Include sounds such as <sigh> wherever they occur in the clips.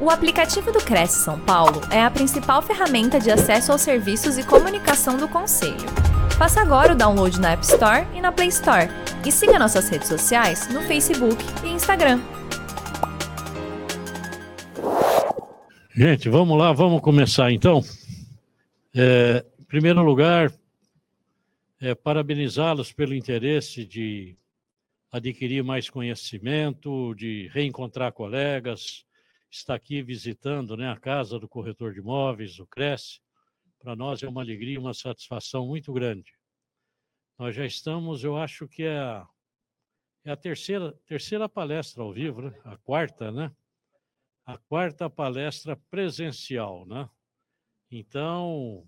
O aplicativo do Cresce São Paulo é a principal ferramenta de acesso aos serviços e comunicação do Conselho. Faça agora o download na App Store e na Play Store. E siga nossas redes sociais no Facebook e Instagram. Gente, vamos lá, vamos começar então. É, em primeiro lugar, é, parabenizá-los pelo interesse de adquirir mais conhecimento, de reencontrar colegas, está aqui visitando né, a casa do corretor de imóveis, o Cresce. Para nós é uma alegria uma satisfação muito grande. Nós já estamos, eu acho que é a, é a terceira, terceira palestra ao vivo, né? a quarta, né? A quarta palestra presencial, né? Então,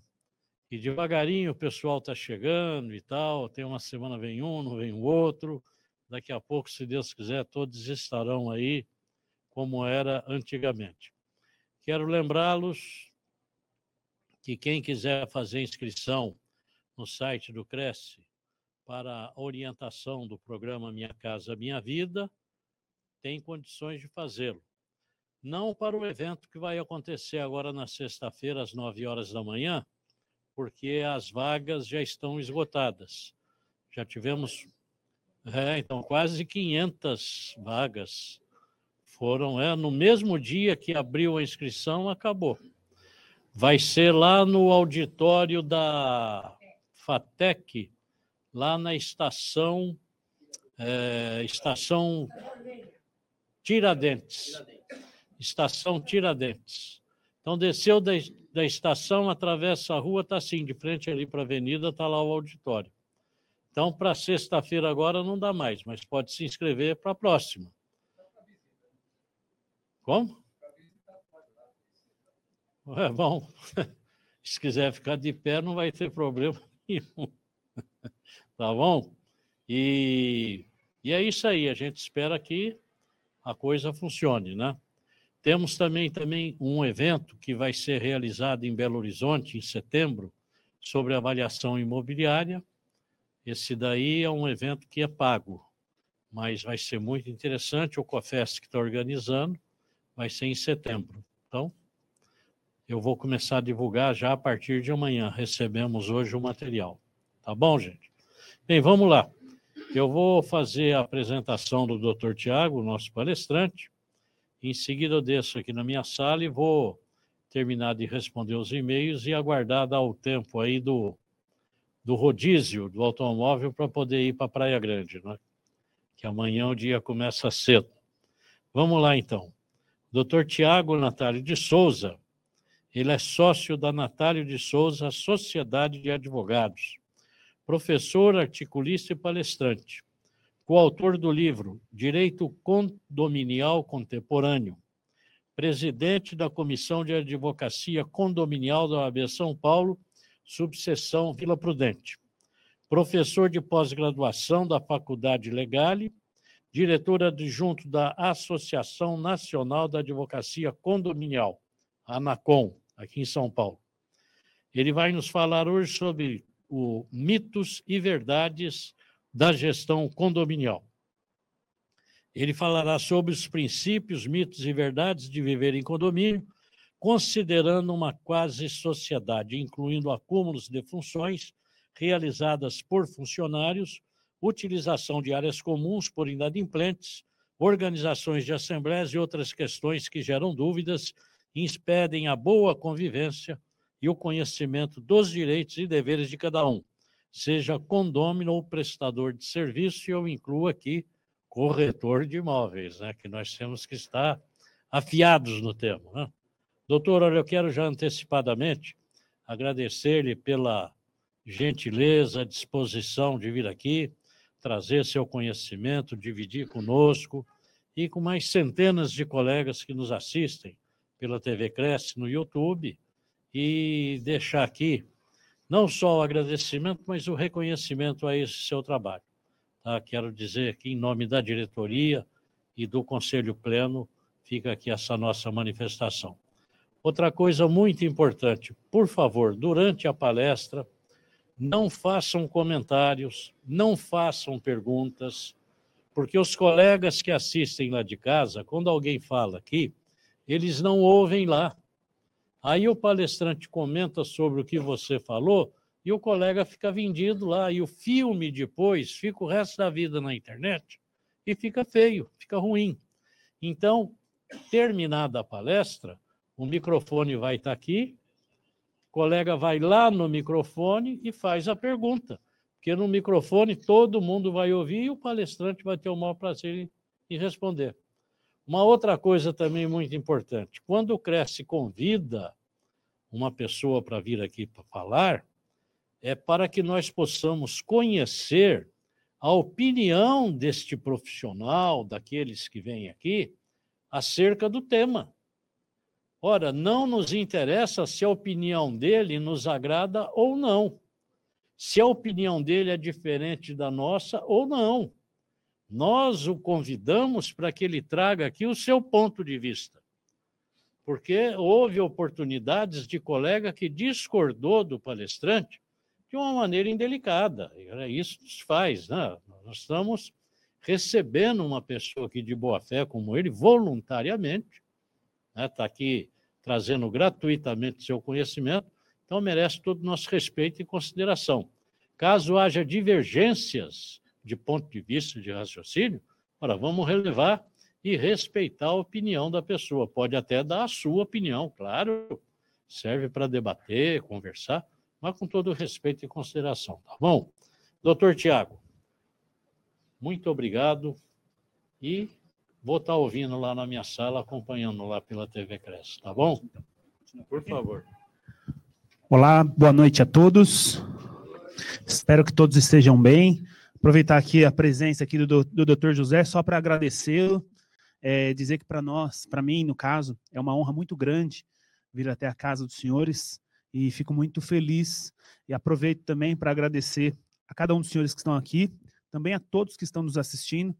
e devagarinho o pessoal está chegando e tal. Tem uma semana vem um, não vem o outro. Daqui a pouco, se Deus quiser, todos estarão aí como era antigamente. Quero lembrá-los que quem quiser fazer inscrição no site do Cresce para a orientação do programa Minha Casa Minha Vida, tem condições de fazê-lo. Não para o evento que vai acontecer agora na sexta-feira, às nove horas da manhã, porque as vagas já estão esgotadas. Já tivemos, é, então, quase 500 vagas foram, é, no mesmo dia que abriu a inscrição, acabou. Vai ser lá no auditório da FATEC, lá na estação, é, estação Tiradentes. Estação Tiradentes. Então, desceu da, da estação, atravessa a rua, está assim, de frente ali para a avenida, está lá o auditório. Então, para sexta-feira agora não dá mais, mas pode se inscrever para a próxima. Como? É bom. <laughs> Se quiser ficar de pé, não vai ter problema <laughs> nenhum. Tá bom? E, e é isso aí. A gente espera que a coisa funcione, né? Temos também, também um evento que vai ser realizado em Belo Horizonte, em setembro, sobre avaliação imobiliária. Esse daí é um evento que é pago, mas vai ser muito interessante. O COFES que está organizando vai ser em setembro. Então, eu vou começar a divulgar já a partir de amanhã. Recebemos hoje o material. Tá bom, gente? Bem, vamos lá. Eu vou fazer a apresentação do Dr. Tiago, nosso palestrante. Em seguida, eu desço aqui na minha sala e vou terminar de responder os e-mails e aguardar dar o tempo aí do, do rodízio do automóvel para poder ir para Praia Grande, né? que amanhã o dia começa cedo. Vamos lá, então. Dr. Tiago Natário de Souza, ele é sócio da Natário de Souza Sociedade de Advogados, professor, articulista e palestrante, coautor do livro Direito Condominial Contemporâneo, presidente da Comissão de Advocacia Condominial da OAB São Paulo, subseção Vila Prudente, professor de pós-graduação da Faculdade Legale diretor adjunto da Associação Nacional da Advocacia Condominial, ANACOM, aqui em São Paulo. Ele vai nos falar hoje sobre o mitos e verdades da gestão condominial. Ele falará sobre os princípios, mitos e verdades de viver em condomínio, considerando uma quase sociedade, incluindo acúmulos de funções realizadas por funcionários utilização de áreas comuns por inadimplentes, organizações de assembleias e outras questões que geram dúvidas e impedem a boa convivência e o conhecimento dos direitos e deveres de cada um, seja condômino ou prestador de serviço, e eu incluo aqui corretor de imóveis, né, que nós temos que estar afiados no tema. Né? Doutor, olha, eu quero já antecipadamente agradecer-lhe pela gentileza, disposição de vir aqui, trazer seu conhecimento, dividir conosco e com mais centenas de colegas que nos assistem pela TV Cresce no YouTube e deixar aqui não só o agradecimento, mas o reconhecimento a esse seu trabalho. Tá? Quero dizer que, em nome da diretoria e do Conselho Pleno, fica aqui essa nossa manifestação. Outra coisa muito importante, por favor, durante a palestra, não façam comentários, não façam perguntas, porque os colegas que assistem lá de casa, quando alguém fala aqui, eles não ouvem lá. Aí o palestrante comenta sobre o que você falou e o colega fica vendido lá. E o filme depois fica o resto da vida na internet e fica feio, fica ruim. Então, terminada a palestra, o microfone vai estar aqui, colega vai lá no microfone e faz a pergunta. Porque no microfone todo mundo vai ouvir e o palestrante vai ter o maior prazer em responder. Uma outra coisa também muito importante: quando o Cresce convida uma pessoa para vir aqui para falar, é para que nós possamos conhecer a opinião deste profissional, daqueles que vêm aqui, acerca do tema. Ora, não nos interessa se a opinião dele nos agrada ou não, se a opinião dele é diferente da nossa ou não. Nós o convidamos para que ele traga aqui o seu ponto de vista. Porque houve oportunidades de colega que discordou do palestrante de uma maneira indelicada. Isso nos faz, né? Nós estamos recebendo uma pessoa aqui de boa fé como ele, voluntariamente, está né? Tá aqui trazendo gratuitamente seu conhecimento, então merece todo o nosso respeito e consideração. Caso haja divergências de ponto de vista de raciocínio, ora, vamos relevar e respeitar a opinião da pessoa. Pode até dar a sua opinião, claro, serve para debater, conversar, mas com todo respeito e consideração, tá bom? Doutor Tiago, muito obrigado e vou estar tá ouvindo lá na minha sala, acompanhando lá pela TV Cresce, tá bom? Por favor. Olá, boa noite a todos. Espero que todos estejam bem. Aproveitar aqui a presença aqui do, do Dr. José, só para agradecê-lo, é, dizer que para nós, para mim, no caso, é uma honra muito grande vir até a casa dos senhores e fico muito feliz e aproveito também para agradecer a cada um dos senhores que estão aqui, também a todos que estão nos assistindo,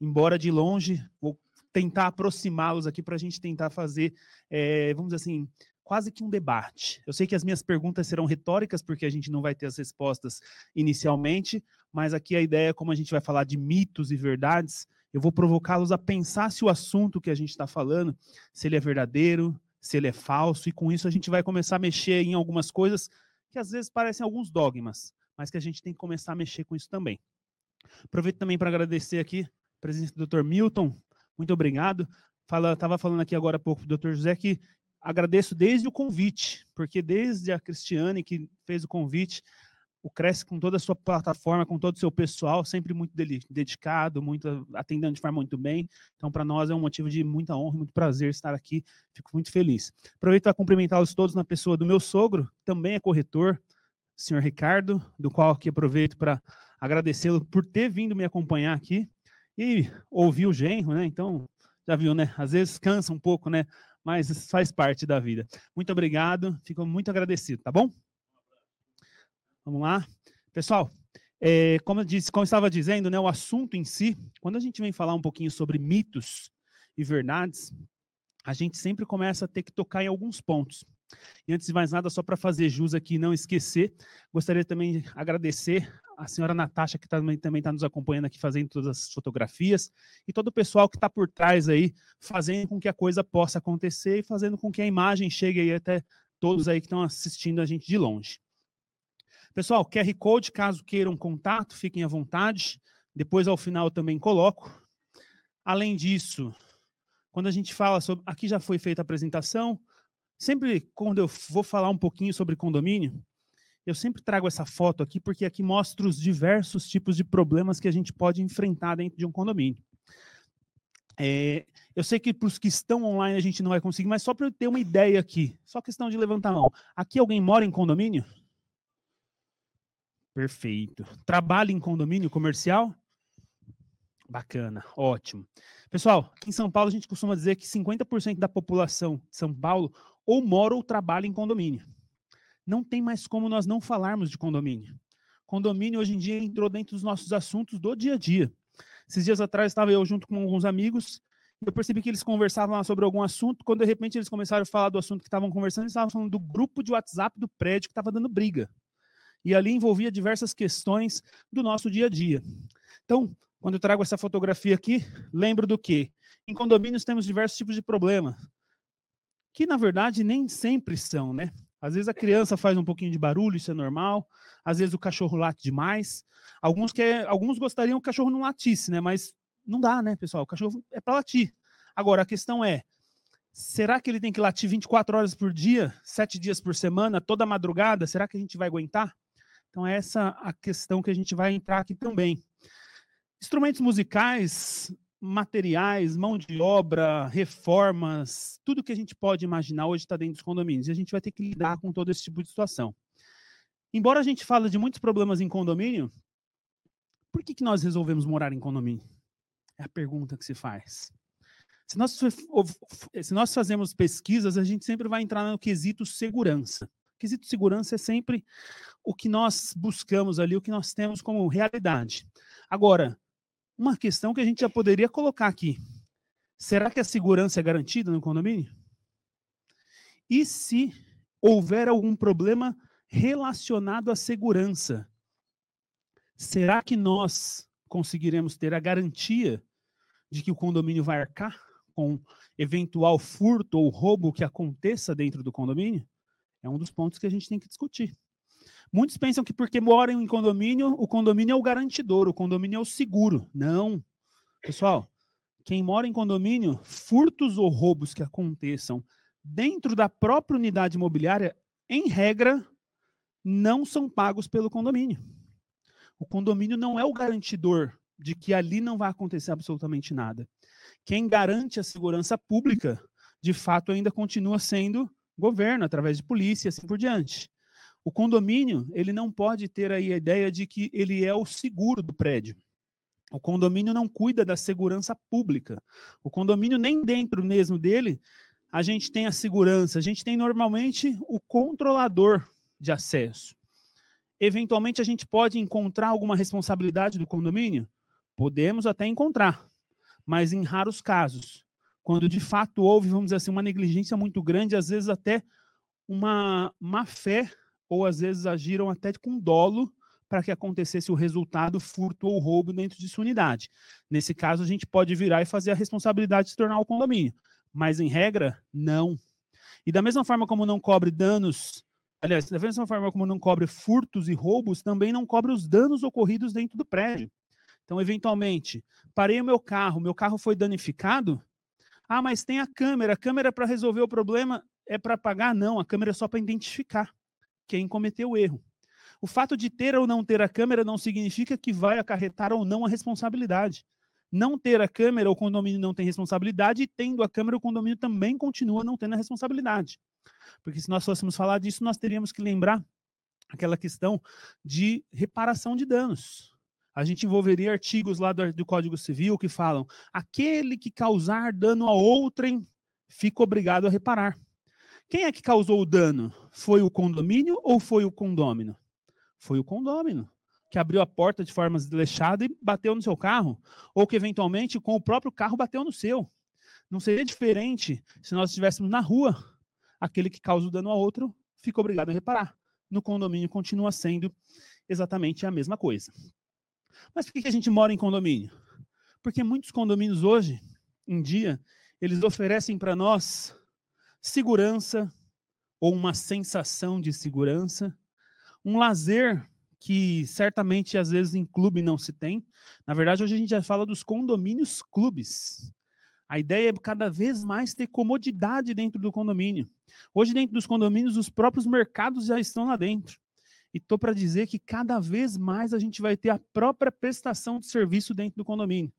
embora de longe, vou tentar aproximá-los aqui para a gente tentar fazer, é, vamos dizer assim, quase que um debate. Eu sei que as minhas perguntas serão retóricas, porque a gente não vai ter as respostas inicialmente, mas aqui a ideia, como a gente vai falar de mitos e verdades, eu vou provocá-los a pensar se o assunto que a gente está falando, se ele é verdadeiro, se ele é falso, e com isso a gente vai começar a mexer em algumas coisas que às vezes parecem alguns dogmas, mas que a gente tem que começar a mexer com isso também. Aproveito também para agradecer aqui presença do Dr. Milton, muito obrigado. Estava falando aqui agora há pouco do Dr. José que agradeço desde o convite, porque desde a Cristiane que fez o convite, o Cresce com toda a sua plataforma, com todo o seu pessoal, sempre muito dedicado, muito atendendo de forma muito bem. Então, para nós é um motivo de muita honra, muito prazer estar aqui. Fico muito feliz. Aproveito para cumprimentá-los todos na pessoa do meu sogro, também é corretor, senhor Ricardo, do qual aqui aproveito para agradecê-lo por ter vindo me acompanhar aqui e ouvir o genro, né? Então, já viu, né? Às vezes cansa um pouco, né? mas faz parte da vida. Muito obrigado, fico muito agradecido, tá bom? Vamos lá. Pessoal, é, como, eu disse, como eu estava dizendo, né, o assunto em si, quando a gente vem falar um pouquinho sobre mitos e verdades, a gente sempre começa a ter que tocar em alguns pontos. E antes de mais nada, só para fazer jus aqui não esquecer, gostaria também de agradecer a senhora Natasha, que também está nos acompanhando aqui, fazendo todas as fotografias, e todo o pessoal que está por trás aí, fazendo com que a coisa possa acontecer e fazendo com que a imagem chegue aí até todos aí que estão assistindo a gente de longe. Pessoal, QR Code, caso queiram contato, fiquem à vontade. Depois, ao final, também coloco. Além disso, quando a gente fala sobre. Aqui já foi feita a apresentação. Sempre quando eu vou falar um pouquinho sobre condomínio, eu sempre trago essa foto aqui porque aqui mostra os diversos tipos de problemas que a gente pode enfrentar dentro de um condomínio. É, eu sei que para os que estão online a gente não vai conseguir, mas só para eu ter uma ideia aqui, só questão de levantar a mão. Aqui alguém mora em condomínio? Perfeito. Trabalha em condomínio comercial? Bacana, ótimo. Pessoal, aqui em São Paulo a gente costuma dizer que 50% da população de São Paulo ou mora ou trabalha em condomínio não tem mais como nós não falarmos de condomínio. Condomínio hoje em dia entrou dentro dos nossos assuntos do dia a dia. Esses dias atrás estava eu junto com alguns amigos eu percebi que eles conversavam sobre algum assunto. Quando de repente eles começaram a falar do assunto que estavam conversando, eles estavam falando do grupo de WhatsApp do prédio que estava dando briga. E ali envolvia diversas questões do nosso dia a dia. Então, quando eu trago essa fotografia aqui, lembro do que? Em condomínios temos diversos tipos de problemas que na verdade nem sempre são, né? Às vezes a criança faz um pouquinho de barulho, isso é normal. Às vezes o cachorro late demais. Alguns quer, alguns gostariam que o cachorro não latisse, né? Mas não dá, né, pessoal? O cachorro é para latir. Agora a questão é, será que ele tem que latir 24 horas por dia, sete dias por semana, toda madrugada? Será que a gente vai aguentar? Então, essa é a questão que a gente vai entrar aqui também. Instrumentos musicais, materiais, mão de obra, reformas, tudo que a gente pode imaginar hoje está dentro dos condomínios. E a gente vai ter que lidar com todo esse tipo de situação. Embora a gente fale de muitos problemas em condomínio, por que, que nós resolvemos morar em condomínio? É a pergunta que se faz. Se nós, se nós fazemos pesquisas, a gente sempre vai entrar no quesito segurança. O quesito segurança é sempre o que nós buscamos ali, o que nós temos como realidade. Agora, uma questão que a gente já poderia colocar aqui. Será que a segurança é garantida no condomínio? E se houver algum problema relacionado à segurança, será que nós conseguiremos ter a garantia de que o condomínio vai arcar com eventual furto ou roubo que aconteça dentro do condomínio? É um dos pontos que a gente tem que discutir. Muitos pensam que porque moram em condomínio, o condomínio é o garantidor, o condomínio é o seguro. Não. Pessoal, quem mora em condomínio, furtos ou roubos que aconteçam dentro da própria unidade imobiliária, em regra, não são pagos pelo condomínio. O condomínio não é o garantidor de que ali não vai acontecer absolutamente nada. Quem garante a segurança pública, de fato, ainda continua sendo governo, através de polícia e assim por diante. O condomínio, ele não pode ter aí a ideia de que ele é o seguro do prédio. O condomínio não cuida da segurança pública. O condomínio, nem dentro mesmo dele, a gente tem a segurança. A gente tem normalmente o controlador de acesso. Eventualmente, a gente pode encontrar alguma responsabilidade do condomínio? Podemos até encontrar, mas em raros casos. Quando de fato houve, vamos dizer assim, uma negligência muito grande, às vezes até uma má fé ou às vezes agiram até com dolo para que acontecesse o resultado furto ou roubo dentro de sua unidade. Nesse caso, a gente pode virar e fazer a responsabilidade de se tornar o condomínio, mas em regra, não. E da mesma forma como não cobre danos, aliás, da mesma forma como não cobre furtos e roubos, também não cobre os danos ocorridos dentro do prédio. Então, eventualmente, parei o meu carro, meu carro foi danificado. Ah, mas tem a câmera, a câmera para resolver o problema é para pagar? Não, a câmera é só para identificar quem cometeu o erro. O fato de ter ou não ter a câmera não significa que vai acarretar ou não a responsabilidade. Não ter a câmera, o condomínio não tem responsabilidade, e tendo a câmera, o condomínio também continua não tendo a responsabilidade. Porque se nós fôssemos falar disso, nós teríamos que lembrar aquela questão de reparação de danos. A gente envolveria artigos lá do, do Código Civil que falam: aquele que causar dano a outrem fica obrigado a reparar. Quem é que causou o dano? Foi o condomínio ou foi o condômino? Foi o condômino que abriu a porta de forma desleixada e bateu no seu carro, ou que eventualmente com o próprio carro bateu no seu. Não seria diferente se nós estivéssemos na rua, aquele que causa o dano a outro fica obrigado a reparar. No condomínio continua sendo exatamente a mesma coisa. Mas por que a gente mora em condomínio? Porque muitos condomínios hoje, em dia, eles oferecem para nós segurança ou uma sensação de segurança, um lazer que certamente às vezes em clube não se tem. Na verdade, hoje a gente já fala dos condomínios clubes. A ideia é cada vez mais ter comodidade dentro do condomínio. Hoje, dentro dos condomínios, os próprios mercados já estão lá dentro. E estou para dizer que cada vez mais a gente vai ter a própria prestação de serviço dentro do condomínio,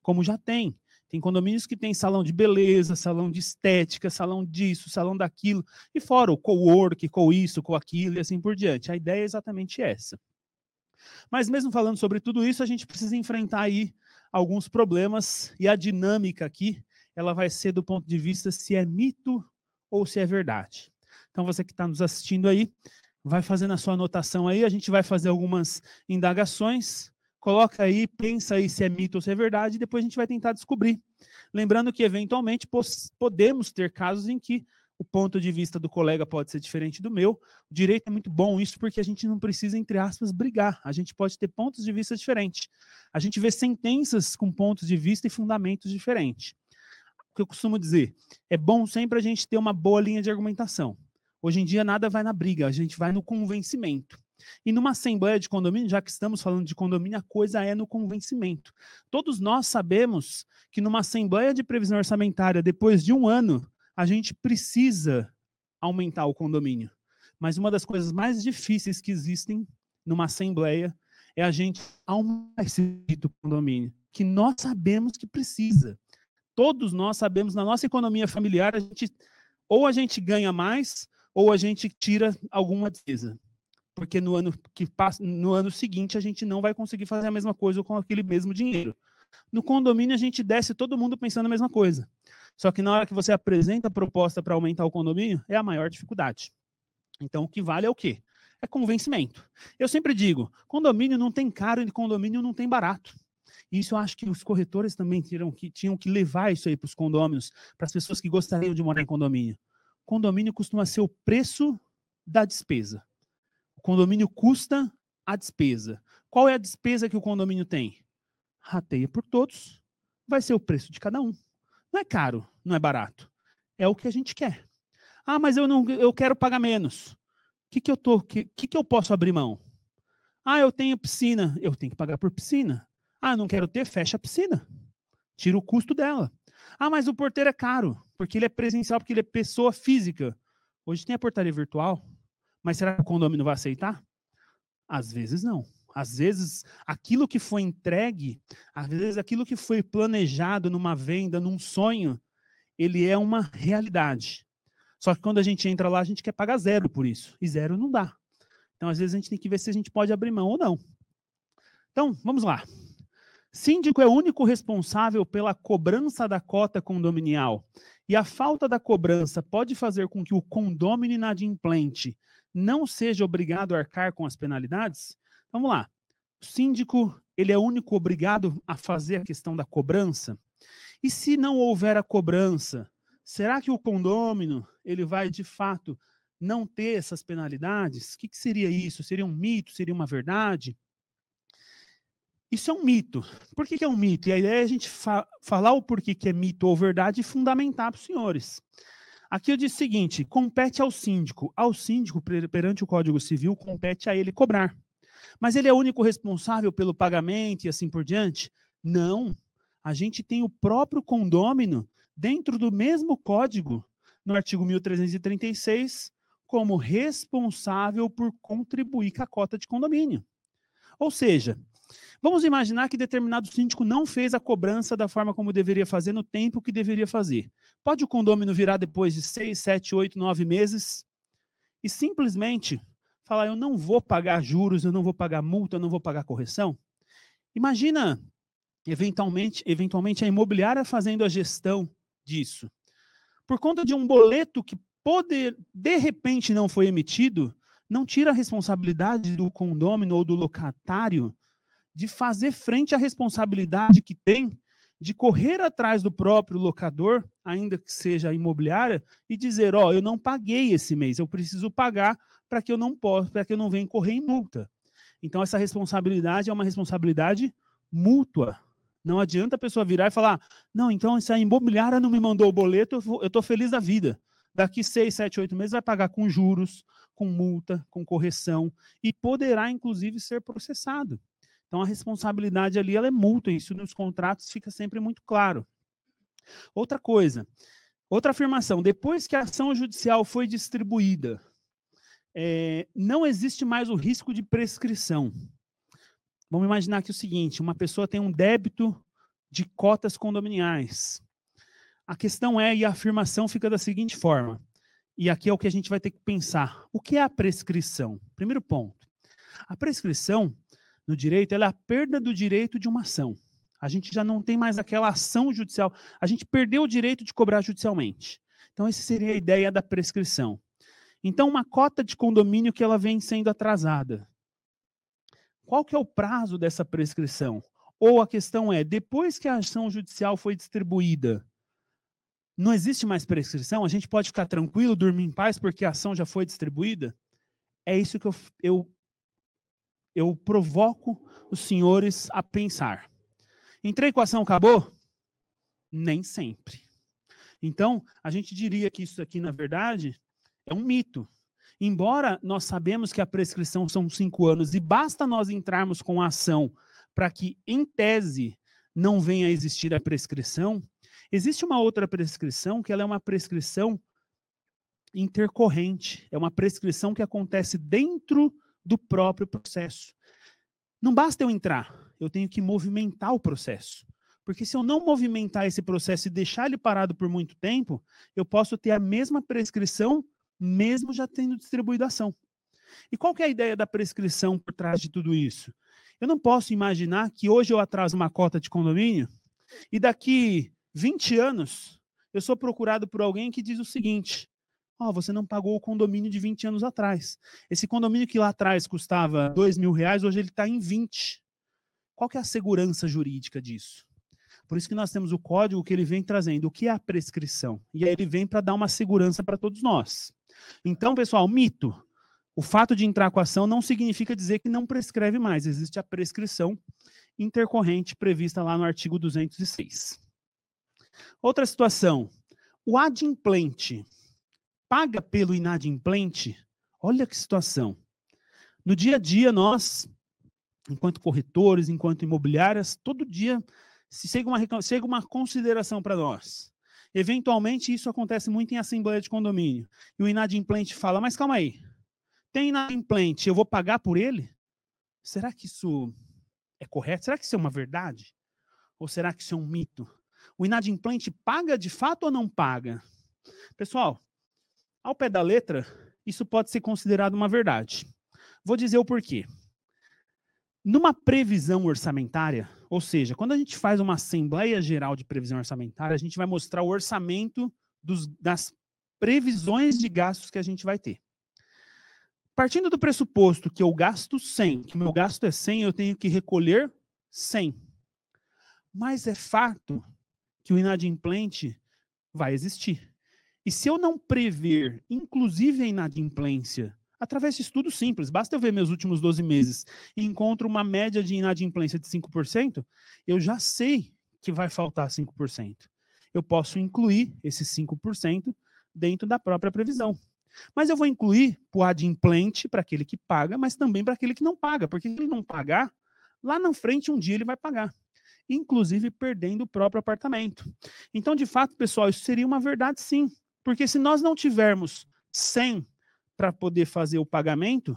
como já tem. Tem condomínios que tem salão de beleza, salão de estética, salão disso, salão daquilo, e fora o co-work, co isso, co aquilo e assim por diante. A ideia é exatamente essa. Mas mesmo falando sobre tudo isso, a gente precisa enfrentar aí alguns problemas e a dinâmica aqui, ela vai ser do ponto de vista se é mito ou se é verdade. Então você que está nos assistindo aí, vai fazendo a sua anotação aí, a gente vai fazer algumas indagações Coloca aí, pensa aí se é mito ou se é verdade, e depois a gente vai tentar descobrir. Lembrando que, eventualmente, podemos ter casos em que o ponto de vista do colega pode ser diferente do meu. O direito é muito bom isso porque a gente não precisa, entre aspas, brigar. A gente pode ter pontos de vista diferentes. A gente vê sentenças com pontos de vista e fundamentos diferentes. o que eu costumo dizer, é bom sempre a gente ter uma boa linha de argumentação. Hoje em dia nada vai na briga, a gente vai no convencimento. E numa assembleia de condomínio, já que estamos falando de condomínio, a coisa é no convencimento. Todos nós sabemos que numa assembleia de previsão orçamentária, depois de um ano, a gente precisa aumentar o condomínio. Mas uma das coisas mais difíceis que existem numa assembleia é a gente aumentar esse condomínio, que nós sabemos que precisa. Todos nós sabemos, na nossa economia familiar, a gente, ou a gente ganha mais, ou a gente tira alguma despesa. Porque no ano, que passa, no ano seguinte a gente não vai conseguir fazer a mesma coisa com aquele mesmo dinheiro. No condomínio a gente desce todo mundo pensando a mesma coisa. Só que na hora que você apresenta a proposta para aumentar o condomínio, é a maior dificuldade. Então o que vale é o quê? É convencimento. Eu sempre digo, condomínio não tem caro e condomínio não tem barato. Isso eu acho que os corretores também tinham que, tinham que levar isso aí para os condôminos, para as pessoas que gostariam de morar em condomínio. Condomínio costuma ser o preço da despesa. O condomínio custa a despesa. Qual é a despesa que o condomínio tem? Rateia por todos, vai ser o preço de cada um. Não é caro, não é barato. É o que a gente quer. Ah, mas eu não, eu quero pagar menos. O que, que eu tô, que, que, que eu posso abrir mão? Ah, eu tenho piscina, eu tenho que pagar por piscina. Ah, não quero ter, fecha a piscina. Tira o custo dela. Ah, mas o porteiro é caro, porque ele é presencial, porque ele é pessoa física. Hoje tem a portaria virtual, mas será que o condomínio vai aceitar? Às vezes não. Às vezes, aquilo que foi entregue, às vezes aquilo que foi planejado numa venda, num sonho, ele é uma realidade. Só que quando a gente entra lá, a gente quer pagar zero por isso. E zero não dá. Então, às vezes, a gente tem que ver se a gente pode abrir mão ou não. Então, vamos lá. Síndico é o único responsável pela cobrança da cota condominial. E a falta da cobrança pode fazer com que o condômino inadimplente não seja obrigado a arcar com as penalidades? Vamos lá. O síndico, ele é o único obrigado a fazer a questão da cobrança? E se não houver a cobrança, será que o condômino, ele vai de fato não ter essas penalidades? O que, que seria isso? Seria um mito? Seria uma verdade? Isso é um mito. Por que, que é um mito? E a ideia é a gente fa falar o porquê que é mito ou verdade e fundamentar para os senhores. Aqui eu disse o seguinte: compete ao síndico. Ao síndico, perante o Código Civil, compete a ele cobrar. Mas ele é o único responsável pelo pagamento e assim por diante? Não. A gente tem o próprio condômino dentro do mesmo código, no artigo 1336, como responsável por contribuir com a cota de condomínio. Ou seja, vamos imaginar que determinado síndico não fez a cobrança da forma como deveria fazer, no tempo que deveria fazer. Pode o condômino virar depois de seis, sete, oito, nove meses e simplesmente falar, eu não vou pagar juros, eu não vou pagar multa, eu não vou pagar correção? Imagina, eventualmente, eventualmente a imobiliária fazendo a gestão disso. Por conta de um boleto que poder, de repente não foi emitido, não tira a responsabilidade do condômino ou do locatário de fazer frente à responsabilidade que tem de correr atrás do próprio locador, ainda que seja imobiliária, e dizer, ó, oh, eu não paguei esse mês, eu preciso pagar para que eu não possa, para que eu não venha correr em multa. Então essa responsabilidade é uma responsabilidade mútua. Não adianta a pessoa virar e falar: não, então se a imobiliária não me mandou o boleto, eu estou feliz da vida. Daqui seis, sete, oito meses vai pagar com juros, com multa, com correção e poderá inclusive ser processado. Então a responsabilidade ali ela é mútua, isso nos contratos fica sempre muito claro. Outra coisa, outra afirmação: depois que a ação judicial foi distribuída, é, não existe mais o risco de prescrição. Vamos imaginar aqui o seguinte: uma pessoa tem um débito de cotas condominiais. A questão é, e a afirmação fica da seguinte forma, e aqui é o que a gente vai ter que pensar: o que é a prescrição? Primeiro ponto. A prescrição no direito é a perda do direito de uma ação. A gente já não tem mais aquela ação judicial. A gente perdeu o direito de cobrar judicialmente. Então, essa seria a ideia da prescrição. Então, uma cota de condomínio que ela vem sendo atrasada. Qual que é o prazo dessa prescrição? Ou a questão é, depois que a ação judicial foi distribuída, não existe mais prescrição? A gente pode ficar tranquilo, dormir em paz, porque a ação já foi distribuída? É isso que eu, eu, eu provoco os senhores a pensar. Entrei a ação, acabou? Nem sempre. Então, a gente diria que isso aqui, na verdade, é um mito. Embora nós sabemos que a prescrição são cinco anos e basta nós entrarmos com a ação para que, em tese, não venha a existir a prescrição, existe uma outra prescrição que ela é uma prescrição intercorrente, é uma prescrição que acontece dentro do próprio processo. Não basta eu entrar, eu tenho que movimentar o processo. Porque se eu não movimentar esse processo e deixar ele parado por muito tempo, eu posso ter a mesma prescrição, mesmo já tendo distribuído a ação. E qual é a ideia da prescrição por trás de tudo isso? Eu não posso imaginar que hoje eu atraso uma cota de condomínio e daqui 20 anos eu sou procurado por alguém que diz o seguinte: Ó, oh, você não pagou o condomínio de 20 anos atrás. Esse condomínio que lá atrás custava 2 mil reais, hoje ele está em 20. Qual que é a segurança jurídica disso? Por isso que nós temos o código que ele vem trazendo. O que é a prescrição? E aí ele vem para dar uma segurança para todos nós. Então, pessoal, mito. O fato de entrar com a ação não significa dizer que não prescreve mais. Existe a prescrição intercorrente prevista lá no artigo 206. Outra situação. O adimplente paga pelo inadimplente? Olha que situação. No dia a dia, nós, enquanto corretores, enquanto imobiliárias, todo dia chega uma, chega uma consideração para nós. Eventualmente, isso acontece muito em assembleia de condomínio. E o inadimplente fala: Mas calma aí, tem inadimplente, eu vou pagar por ele? Será que isso é correto? Será que isso é uma verdade? Ou será que isso é um mito? O inadimplente paga de fato ou não paga? Pessoal, ao pé da letra, isso pode ser considerado uma verdade. Vou dizer o porquê. Numa previsão orçamentária, ou seja, quando a gente faz uma Assembleia Geral de Previsão Orçamentária, a gente vai mostrar o orçamento dos, das previsões de gastos que a gente vai ter. Partindo do pressuposto que eu gasto 100, que meu gasto é 100, eu tenho que recolher 100. Mas é fato que o inadimplente vai existir. E se eu não prever, inclusive a inadimplência, através de estudo simples, basta eu ver meus últimos 12 meses e encontro uma média de inadimplência de 5%, eu já sei que vai faltar 5%. Eu posso incluir esses 5% dentro da própria previsão. Mas eu vou incluir o adimplente para aquele que paga, mas também para aquele que não paga, porque se ele não pagar, lá na frente um dia ele vai pagar, inclusive perdendo o próprio apartamento. Então, de fato, pessoal, isso seria uma verdade sim. Porque se nós não tivermos 100 para poder fazer o pagamento,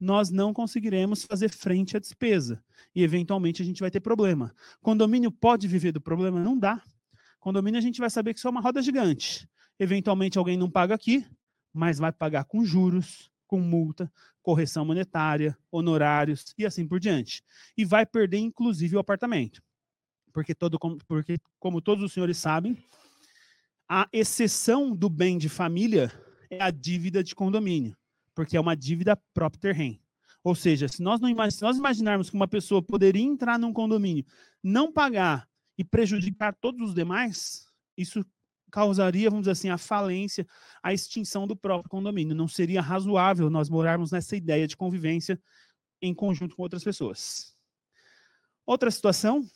nós não conseguiremos fazer frente à despesa. E, eventualmente, a gente vai ter problema. Condomínio pode viver do problema? Não dá. Condomínio a gente vai saber que isso é uma roda gigante. Eventualmente, alguém não paga aqui, mas vai pagar com juros, com multa, correção monetária, honorários e assim por diante. E vai perder, inclusive, o apartamento. Porque, todo, porque como todos os senhores sabem, a exceção do bem de família é a dívida de condomínio, porque é uma dívida própria terreno. Ou seja, se nós, não se nós imaginarmos que uma pessoa poderia entrar num condomínio, não pagar e prejudicar todos os demais, isso causaria, vamos dizer assim, a falência, a extinção do próprio condomínio. Não seria razoável nós morarmos nessa ideia de convivência em conjunto com outras pessoas. Outra situação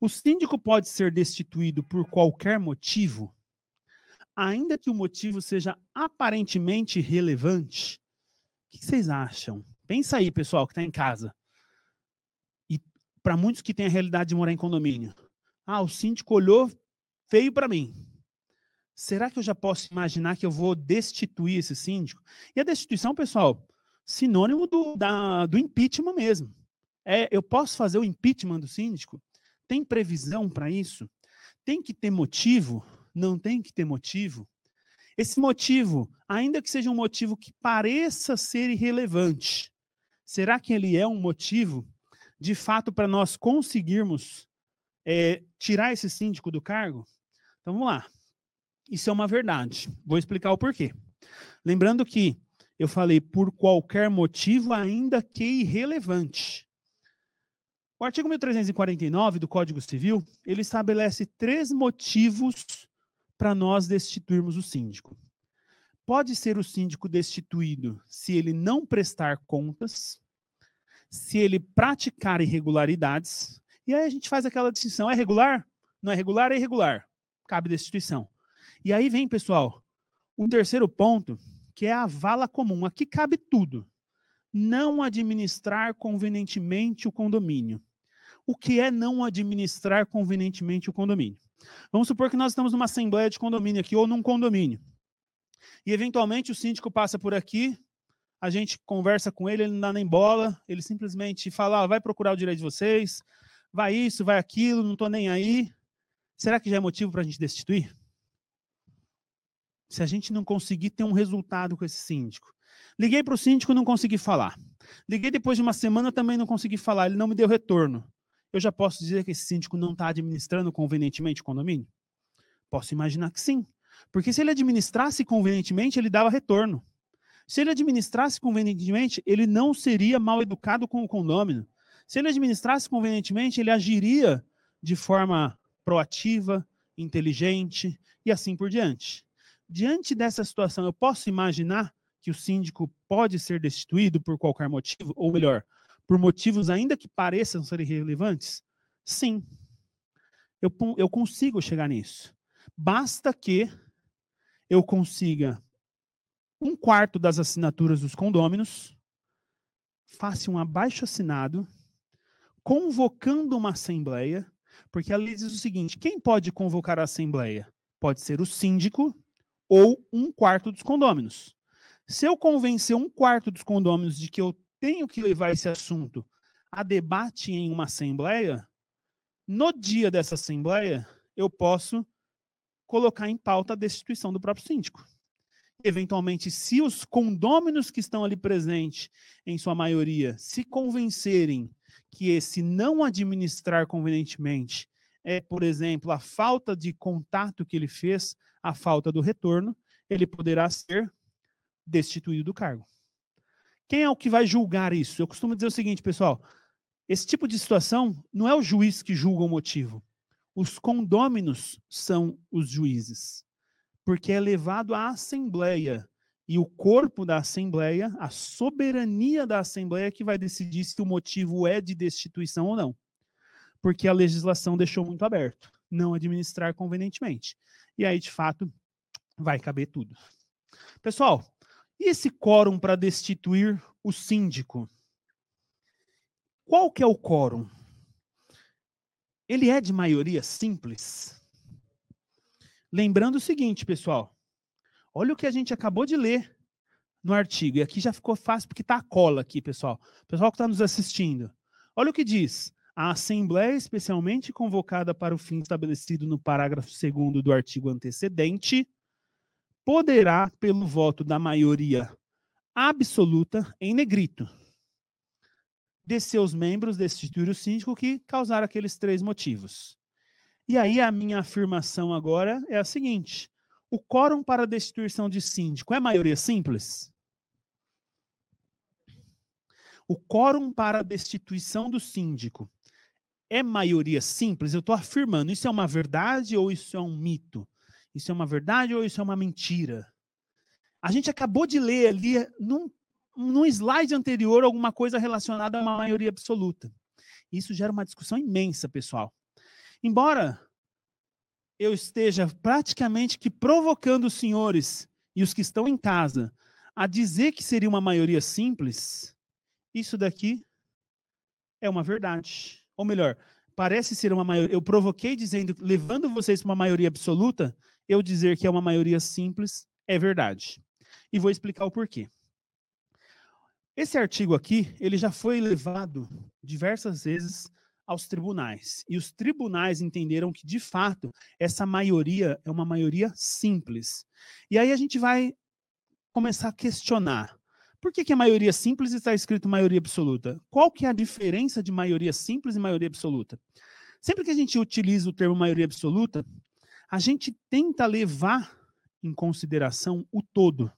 o síndico pode ser destituído por qualquer motivo, ainda que o motivo seja aparentemente relevante. O que vocês acham? Pensa aí, pessoal, que está em casa. E para muitos que têm a realidade de morar em condomínio. Ah, o síndico olhou feio para mim. Será que eu já posso imaginar que eu vou destituir esse síndico? E a destituição, pessoal, sinônimo do, da, do impeachment mesmo. É, eu posso fazer o impeachment do síndico? Tem previsão para isso? Tem que ter motivo? Não tem que ter motivo? Esse motivo, ainda que seja um motivo que pareça ser irrelevante, será que ele é um motivo, de fato, para nós conseguirmos é, tirar esse síndico do cargo? Então vamos lá. Isso é uma verdade. Vou explicar o porquê. Lembrando que eu falei por qualquer motivo, ainda que irrelevante. O artigo 1349 do Código Civil, ele estabelece três motivos para nós destituirmos o síndico. Pode ser o síndico destituído se ele não prestar contas, se ele praticar irregularidades, e aí a gente faz aquela distinção, é regular? Não é regular, é irregular. Cabe destituição. E aí vem, pessoal, o terceiro ponto, que é a vala comum. Aqui cabe tudo. Não administrar convenientemente o condomínio. O que é não administrar convenientemente o condomínio? Vamos supor que nós estamos numa assembleia de condomínio aqui ou num condomínio. E eventualmente o síndico passa por aqui, a gente conversa com ele, ele não dá nem bola, ele simplesmente fala: ah, vai procurar o direito de vocês, vai isso, vai aquilo, não estou nem aí. Será que já é motivo para a gente destituir? Se a gente não conseguir ter um resultado com esse síndico. Liguei para o síndico não consegui falar. Liguei depois de uma semana também não consegui falar, ele não me deu retorno. Eu já posso dizer que esse síndico não está administrando convenientemente o condomínio? Posso imaginar que sim. Porque se ele administrasse convenientemente, ele dava retorno. Se ele administrasse convenientemente, ele não seria mal educado com o condômino. Se ele administrasse convenientemente, ele agiria de forma proativa, inteligente e assim por diante. Diante dessa situação, eu posso imaginar que o síndico pode ser destituído por qualquer motivo, ou melhor, por motivos ainda que pareçam ser irrelevantes? Sim. Eu, eu consigo chegar nisso. Basta que eu consiga um quarto das assinaturas dos condôminos, faça um abaixo assinado, convocando uma assembleia, porque a lei diz o seguinte: quem pode convocar a assembleia? Pode ser o síndico ou um quarto dos condôminos. Se eu convencer um quarto dos condôminos de que eu tenho que levar esse assunto a debate em uma assembleia, no dia dessa assembleia, eu posso colocar em pauta a destituição do próprio síndico. Eventualmente, se os condôminos que estão ali presentes, em sua maioria, se convencerem que esse não administrar convenientemente é, por exemplo, a falta de contato que ele fez, a falta do retorno, ele poderá ser destituído do cargo. Quem é o que vai julgar isso? Eu costumo dizer o seguinte, pessoal: esse tipo de situação não é o juiz que julga o motivo. Os condôminos são os juízes, porque é levado à assembleia e o corpo da assembleia, a soberania da assembleia que vai decidir se o motivo é de destituição ou não. Porque a legislação deixou muito aberto, não administrar convenientemente. E aí, de fato, vai caber tudo. Pessoal, e esse quórum para destituir o síndico? Qual que é o quórum? Ele é de maioria simples? Lembrando o seguinte, pessoal. Olha o que a gente acabou de ler no artigo. E aqui já ficou fácil porque está a cola aqui, pessoal. Pessoal que está nos assistindo. Olha o que diz. A Assembleia especialmente convocada para o fim estabelecido no parágrafo 2 do artigo antecedente poderá, pelo voto da maioria absoluta, em negrito, de seus membros destituir o síndico que causar aqueles três motivos. E aí a minha afirmação agora é a seguinte: o quórum para destituição de síndico é maioria simples? O quórum para destituição do síndico é maioria simples? Eu estou afirmando, isso é uma verdade ou isso é um mito? Isso é uma verdade ou isso é uma mentira? A gente acabou de ler ali num, num slide anterior alguma coisa relacionada a uma maioria absoluta. Isso gera uma discussão imensa, pessoal. Embora eu esteja praticamente que provocando os senhores e os que estão em casa a dizer que seria uma maioria simples, isso daqui é uma verdade. Ou melhor, parece ser uma maioria. Eu provoquei dizendo, levando vocês para uma maioria absoluta, eu dizer que é uma maioria simples é verdade. E vou explicar o porquê. Esse artigo aqui, ele já foi levado diversas vezes aos tribunais. E os tribunais entenderam que, de fato, essa maioria é uma maioria simples. E aí a gente vai começar a questionar. Por que, que a maioria simples está escrito maioria absoluta? Qual que é a diferença de maioria simples e maioria absoluta? Sempre que a gente utiliza o termo maioria absoluta, a gente tenta levar em consideração o todo.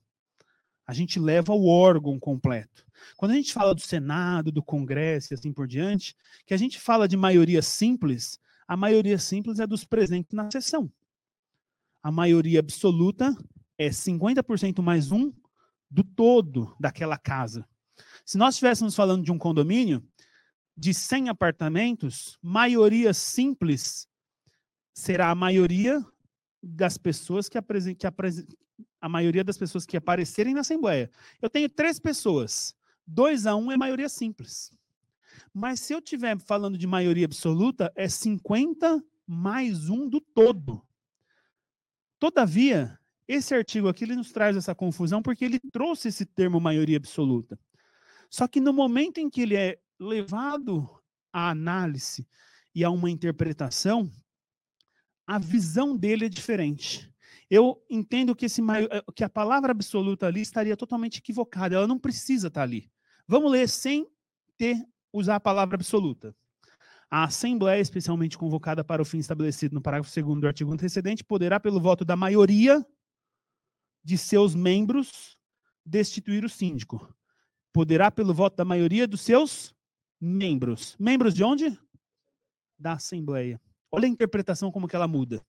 A gente leva o órgão completo. Quando a gente fala do Senado, do Congresso e assim por diante, que a gente fala de maioria simples, a maioria simples é dos presentes na sessão. A maioria absoluta é 50% mais um do todo daquela casa. Se nós estivéssemos falando de um condomínio de 100 apartamentos, maioria simples será a maioria das pessoas que, apresentem, que a maioria das pessoas que aparecerem na Assembleia. Eu tenho três pessoas. Dois a um é maioria simples. Mas se eu estiver falando de maioria absoluta, é 50 mais um do todo. Todavia, esse artigo aqui ele nos traz essa confusão porque ele trouxe esse termo maioria absoluta. Só que no momento em que ele é levado à análise e a uma interpretação, a visão dele é diferente. Eu entendo que, esse, eh, que a palavra absoluta ali estaria totalmente equivocada, ela não precisa estar ali. Vamos ler sem ter usar a palavra absoluta. A Assembleia, especialmente convocada para o fim estabelecido no parágrafo 2 do artigo antecedente, poderá, pelo voto da maioria de seus membros, destituir o síndico. Poderá, pelo voto da maioria dos seus membros. Membros de onde? Da Assembleia. Olha a interpretação como que ela muda.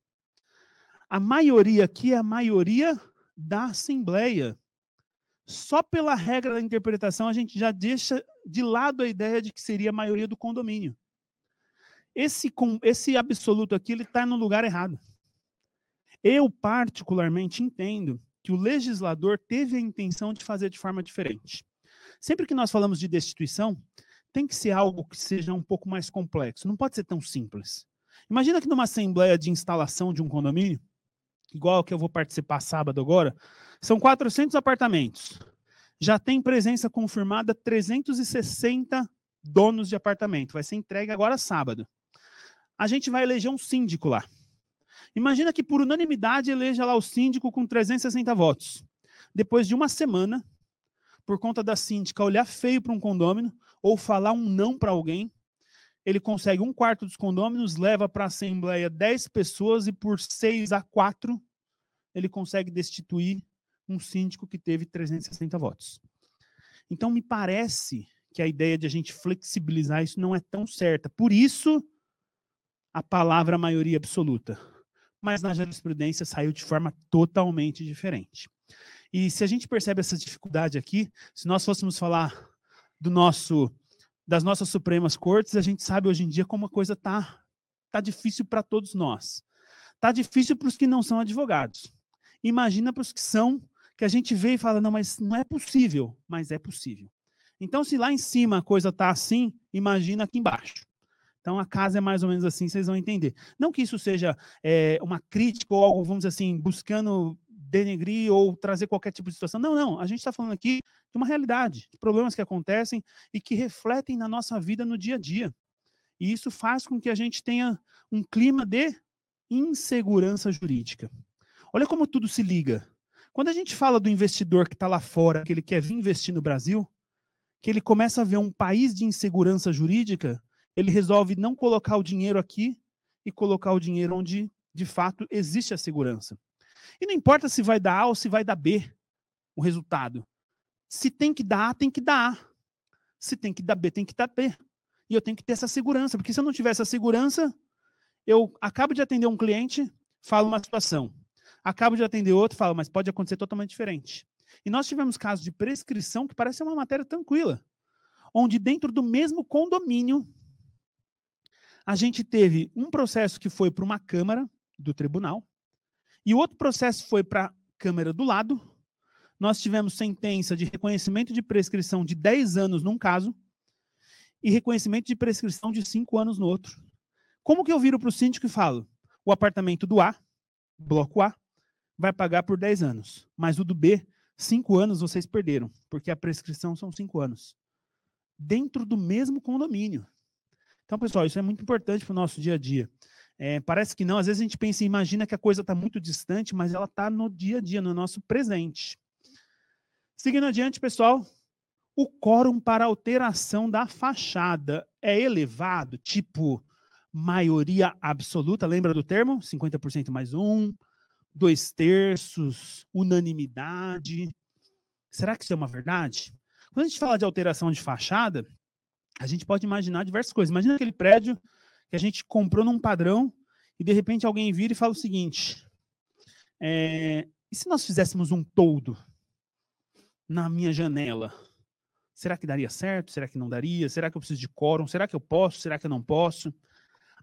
A maioria aqui é a maioria da Assembleia. Só pela regra da interpretação a gente já deixa de lado a ideia de que seria a maioria do condomínio. Esse, esse absoluto aqui ele está no lugar errado. Eu particularmente entendo que o legislador teve a intenção de fazer de forma diferente. Sempre que nós falamos de destituição, tem que ser algo que seja um pouco mais complexo. Não pode ser tão simples. Imagina que numa assembleia de instalação de um condomínio, igual que eu vou participar sábado agora, são 400 apartamentos. Já tem presença confirmada 360 donos de apartamento. Vai ser entregue agora sábado. A gente vai eleger um síndico lá. Imagina que por unanimidade eleja lá o síndico com 360 votos. Depois de uma semana, por conta da síndica olhar feio para um condômino ou falar um não para alguém, ele consegue um quarto dos condôminos, leva para a Assembleia 10 pessoas e por 6 a 4 ele consegue destituir um síndico que teve 360 votos. Então, me parece que a ideia de a gente flexibilizar isso não é tão certa. Por isso, a palavra maioria absoluta. Mas na jurisprudência saiu de forma totalmente diferente. E se a gente percebe essa dificuldade aqui, se nós fôssemos falar do nosso das nossas Supremas Cortes, a gente sabe hoje em dia como a coisa tá tá difícil para todos nós. Tá difícil para os que não são advogados. Imagina para os que são, que a gente vê e fala, não, mas não é possível, mas é possível. Então, se lá em cima a coisa tá assim, imagina aqui embaixo. Então, a casa é mais ou menos assim, vocês vão entender. Não que isso seja é, uma crítica ou algo, vamos dizer assim, buscando denegrir ou trazer qualquer tipo de situação. Não, não. A gente está falando aqui de uma realidade, de problemas que acontecem e que refletem na nossa vida no dia a dia. E isso faz com que a gente tenha um clima de insegurança jurídica. Olha como tudo se liga. Quando a gente fala do investidor que está lá fora, que ele quer vir investir no Brasil, que ele começa a ver um país de insegurança jurídica, ele resolve não colocar o dinheiro aqui e colocar o dinheiro onde de fato existe a segurança. E não importa se vai dar A ou se vai dar B o resultado. Se tem que dar A, tem que dar A. Se tem que dar B, tem que dar B. E eu tenho que ter essa segurança, porque se eu não tiver essa segurança, eu acabo de atender um cliente, falo uma situação. Acabo de atender outro, falo, mas pode acontecer totalmente diferente. E nós tivemos casos de prescrição que parece uma matéria tranquila, onde dentro do mesmo condomínio a gente teve um processo que foi para uma câmara do tribunal, e o outro processo foi para a Câmara do lado. Nós tivemos sentença de reconhecimento de prescrição de 10 anos num caso e reconhecimento de prescrição de 5 anos no outro. Como que eu viro para o síndico e falo? O apartamento do A, bloco A, vai pagar por 10 anos, mas o do B, 5 anos vocês perderam, porque a prescrição são 5 anos. Dentro do mesmo condomínio. Então, pessoal, isso é muito importante para o nosso dia a dia. É, parece que não, às vezes a gente pensa, imagina que a coisa está muito distante, mas ela está no dia a dia, no nosso presente. Seguindo adiante, pessoal, o quórum para alteração da fachada é elevado, tipo maioria absoluta, lembra do termo? 50% mais um, dois terços, unanimidade. Será que isso é uma verdade? Quando a gente fala de alteração de fachada, a gente pode imaginar diversas coisas. Imagina aquele prédio que a gente comprou num padrão e de repente alguém vira e fala o seguinte: é, e se nós fizéssemos um toldo na minha janela? Será que daria certo? Será que não daria? Será que eu preciso de quórum? Será que eu posso? Será que eu não posso?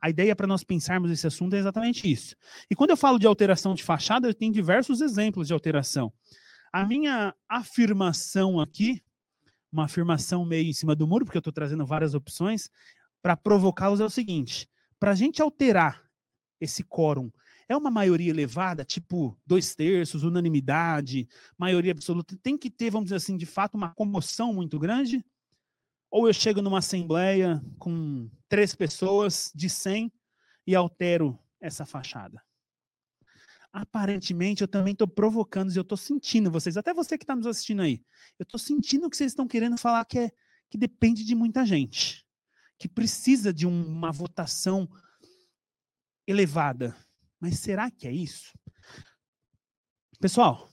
A ideia para nós pensarmos esse assunto é exatamente isso. E quando eu falo de alteração de fachada, eu tenho diversos exemplos de alteração. A minha afirmação aqui, uma afirmação meio em cima do muro, porque eu estou trazendo várias opções, para provocá-los é o seguinte: para a gente alterar esse quórum, é uma maioria elevada, tipo dois terços, unanimidade, maioria absoluta, tem que ter, vamos dizer assim, de fato, uma comoção muito grande? Ou eu chego numa assembleia com três pessoas de 100 e altero essa fachada? Aparentemente, eu também estou provocando, e eu estou sentindo vocês, até você que está nos assistindo aí, eu estou sentindo que vocês estão querendo falar que, é, que depende de muita gente, que precisa de um, uma votação elevada. Mas será que é isso? Pessoal,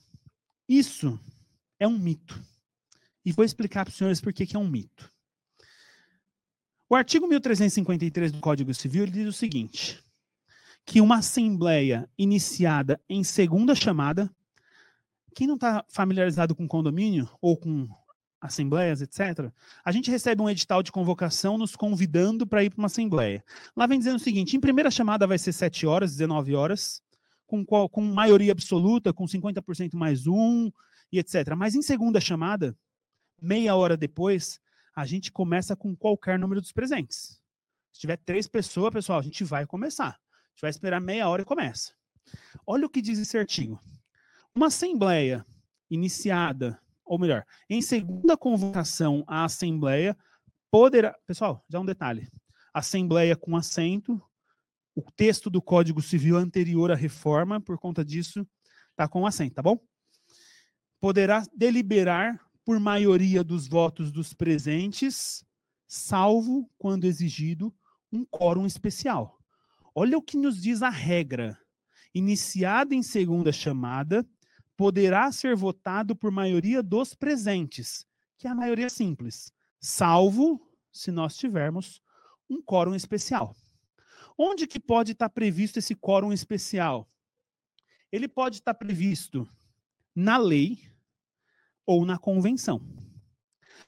isso é um mito. E vou explicar para os senhores por que, é um mito. O artigo 1353 do Código Civil diz o seguinte: que uma assembleia iniciada em segunda chamada, quem não está familiarizado com condomínio ou com assembleias, etc., a gente recebe um edital de convocação nos convidando para ir para uma assembleia. Lá vem dizendo o seguinte: em primeira chamada vai ser 7 horas, 19 horas, com, qual, com maioria absoluta, com 50% mais um, e etc. Mas em segunda chamada, meia hora depois, a gente começa com qualquer número dos presentes. Se tiver três pessoas, pessoal, a gente vai começar. A gente vai esperar meia hora e começa. Olha o que diz esse artigo. Uma assembleia iniciada, ou melhor, em segunda convocação à assembleia, poderá. Pessoal, já um detalhe. Assembleia com assento, o texto do Código Civil anterior à reforma, por conta disso, está com assento, tá bom? Poderá deliberar por maioria dos votos dos presentes, salvo quando exigido um quórum especial. Olha o que nos diz a regra. Iniciada em segunda chamada, poderá ser votado por maioria dos presentes, que é a maioria simples, salvo se nós tivermos um quórum especial. Onde que pode estar previsto esse quórum especial? Ele pode estar previsto na lei, ou na convenção.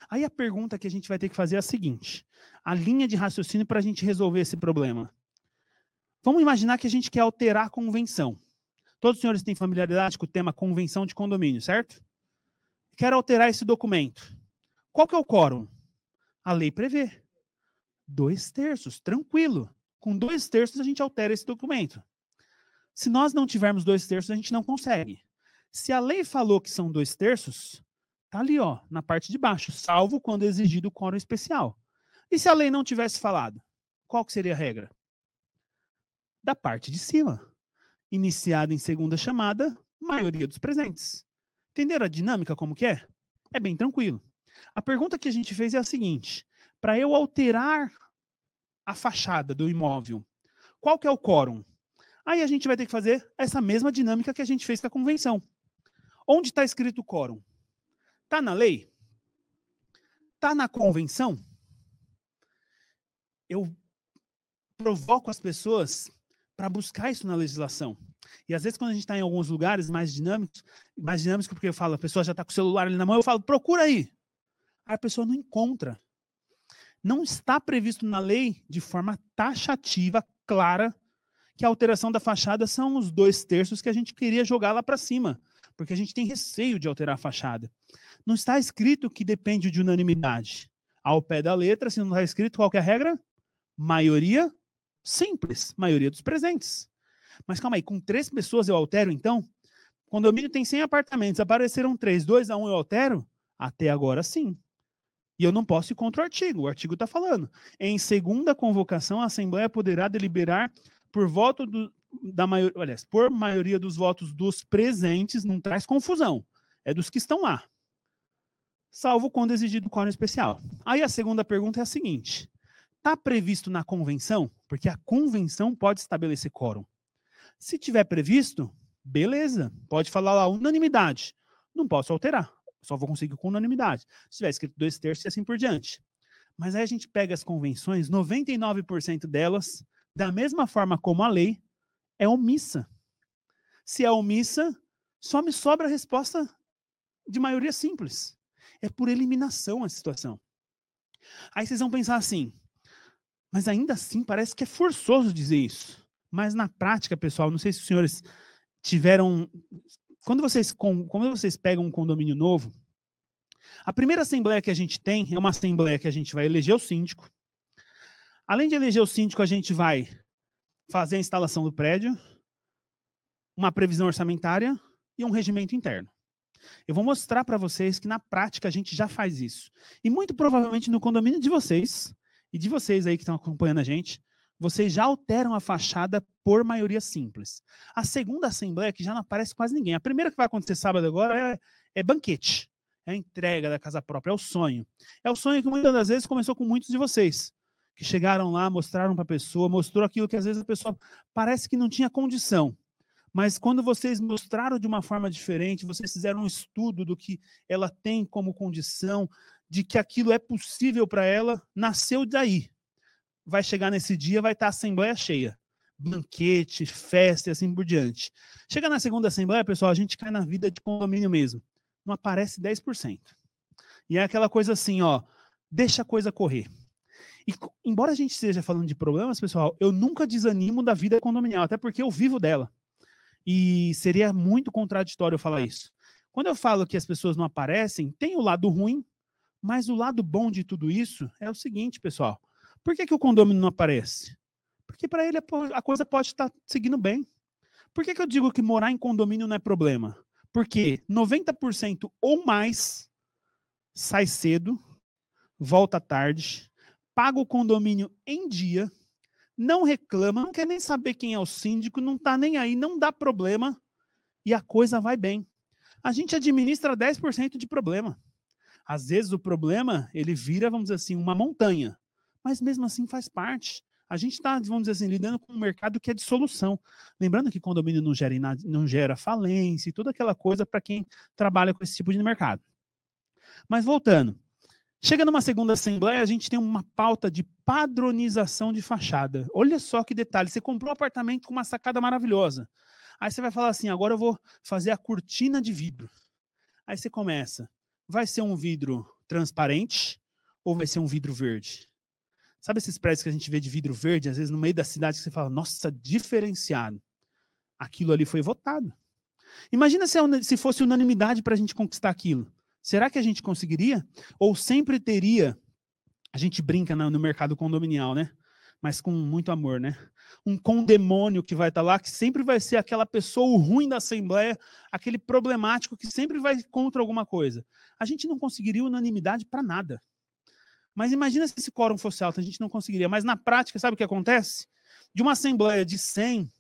Aí a pergunta que a gente vai ter que fazer é a seguinte: a linha de raciocínio para a gente resolver esse problema. Vamos imaginar que a gente quer alterar a convenção. Todos os senhores têm familiaridade com o tema convenção de condomínio, certo? Quero alterar esse documento. Qual que é o quórum? A lei prevê. Dois terços, tranquilo. Com dois terços a gente altera esse documento. Se nós não tivermos dois terços, a gente não consegue. Se a lei falou que são dois terços, tá ali, ó, na parte de baixo, salvo quando exigido o quórum especial. E se a lei não tivesse falado, qual que seria a regra? Da parte de cima. Iniciada em segunda chamada, maioria dos presentes. Entenderam a dinâmica como que é? É bem tranquilo. A pergunta que a gente fez é a seguinte: para eu alterar a fachada do imóvel, qual que é o quórum? Aí a gente vai ter que fazer essa mesma dinâmica que a gente fez com a convenção. Onde está escrito o quórum? Está na lei? Está na convenção? Eu provoco as pessoas para buscar isso na legislação. E às vezes, quando a gente está em alguns lugares mais dinâmicos, mais dinâmicos, porque eu falo, a pessoa já está com o celular ali na mão, eu falo, procura aí. Aí a pessoa não encontra. Não está previsto na lei de forma taxativa, clara, que a alteração da fachada são os dois terços que a gente queria jogar lá para cima porque a gente tem receio de alterar a fachada. Não está escrito que depende de unanimidade. Ao pé da letra, se não está escrito qual é a regra, maioria simples, maioria dos presentes. Mas calma aí, com três pessoas eu altero então? Condomínio tem 100 apartamentos, apareceram três, dois a um eu altero? Até agora sim. E eu não posso ir contra o artigo. O artigo está falando. Em segunda convocação, a Assembleia poderá deliberar por voto do, da maioria, aliás, por maioria dos votos dos presentes, não traz confusão. É dos que estão lá. Salvo quando exigido quórum especial. Aí a segunda pergunta é a seguinte: está previsto na convenção? Porque a convenção pode estabelecer quórum. Se tiver previsto, beleza, pode falar lá unanimidade. Não posso alterar, só vou conseguir com unanimidade. Se tiver escrito dois terços e assim por diante. Mas aí a gente pega as convenções, 99% delas, da mesma forma como a lei, é omissa. Se é omissa, só me sobra a resposta de maioria simples. É por eliminação a situação. Aí vocês vão pensar assim: Mas ainda assim parece que é forçoso dizer isso. Mas na prática, pessoal, não sei se os senhores tiveram. Quando vocês, quando vocês pegam um condomínio novo, a primeira assembleia que a gente tem é uma assembleia que a gente vai eleger o síndico. Além de eleger o síndico, a gente vai fazer a instalação do prédio, uma previsão orçamentária e um regimento interno. Eu vou mostrar para vocês que na prática a gente já faz isso. E muito provavelmente no condomínio de vocês, e de vocês aí que estão acompanhando a gente, vocês já alteram a fachada por maioria simples. A segunda assembleia, que já não aparece quase ninguém. A primeira que vai acontecer sábado agora é, é banquete. É a entrega da casa própria, é o sonho. É o sonho que muitas das vezes começou com muitos de vocês, que chegaram lá, mostraram para a pessoa, mostrou aquilo que às vezes a pessoa parece que não tinha condição. Mas quando vocês mostraram de uma forma diferente, vocês fizeram um estudo do que ela tem como condição, de que aquilo é possível para ela, nasceu daí. Vai chegar nesse dia, vai estar a assembleia cheia. Banquete, festa e assim por diante. Chega na segunda assembleia, pessoal, a gente cai na vida de condomínio mesmo. Não aparece 10%. E é aquela coisa assim, ó, deixa a coisa correr. E embora a gente esteja falando de problemas, pessoal, eu nunca desanimo da vida condominial, até porque eu vivo dela. E seria muito contraditório eu falar isso. Quando eu falo que as pessoas não aparecem, tem o lado ruim, mas o lado bom de tudo isso é o seguinte, pessoal. Por que, que o condomínio não aparece? Porque para ele a coisa pode estar seguindo bem. Por que, que eu digo que morar em condomínio não é problema? Porque 90% ou mais sai cedo, volta tarde, paga o condomínio em dia, não reclama, não quer nem saber quem é o síndico, não está nem aí, não dá problema e a coisa vai bem. A gente administra 10% de problema. Às vezes o problema, ele vira, vamos dizer assim, uma montanha, mas mesmo assim faz parte. A gente está, vamos dizer assim, lidando com um mercado que é de solução. Lembrando que condomínio não gera, não gera falência e toda aquela coisa para quem trabalha com esse tipo de mercado. Mas voltando, Chega numa segunda assembleia, a gente tem uma pauta de padronização de fachada. Olha só que detalhe, você comprou um apartamento com uma sacada maravilhosa. Aí você vai falar assim, agora eu vou fazer a cortina de vidro. Aí você começa, vai ser um vidro transparente ou vai ser um vidro verde? Sabe esses prédios que a gente vê de vidro verde, às vezes no meio da cidade, que você fala, nossa, diferenciado. Aquilo ali foi votado. Imagina se, é se fosse unanimidade para a gente conquistar aquilo. Será que a gente conseguiria? Ou sempre teria? A gente brinca no, mercado condominial, né? Mas com muito amor, né? Um condemônio que vai estar tá lá, que sempre vai ser aquela pessoa ruim da Assembleia, aquele problemático que sempre vai contra alguma coisa. A gente não conseguiria unanimidade para nada. Mas imagina se esse quórum fosse alto, a gente não conseguiria. Mas na prática, sabe o que acontece? De uma Assembleia de 100,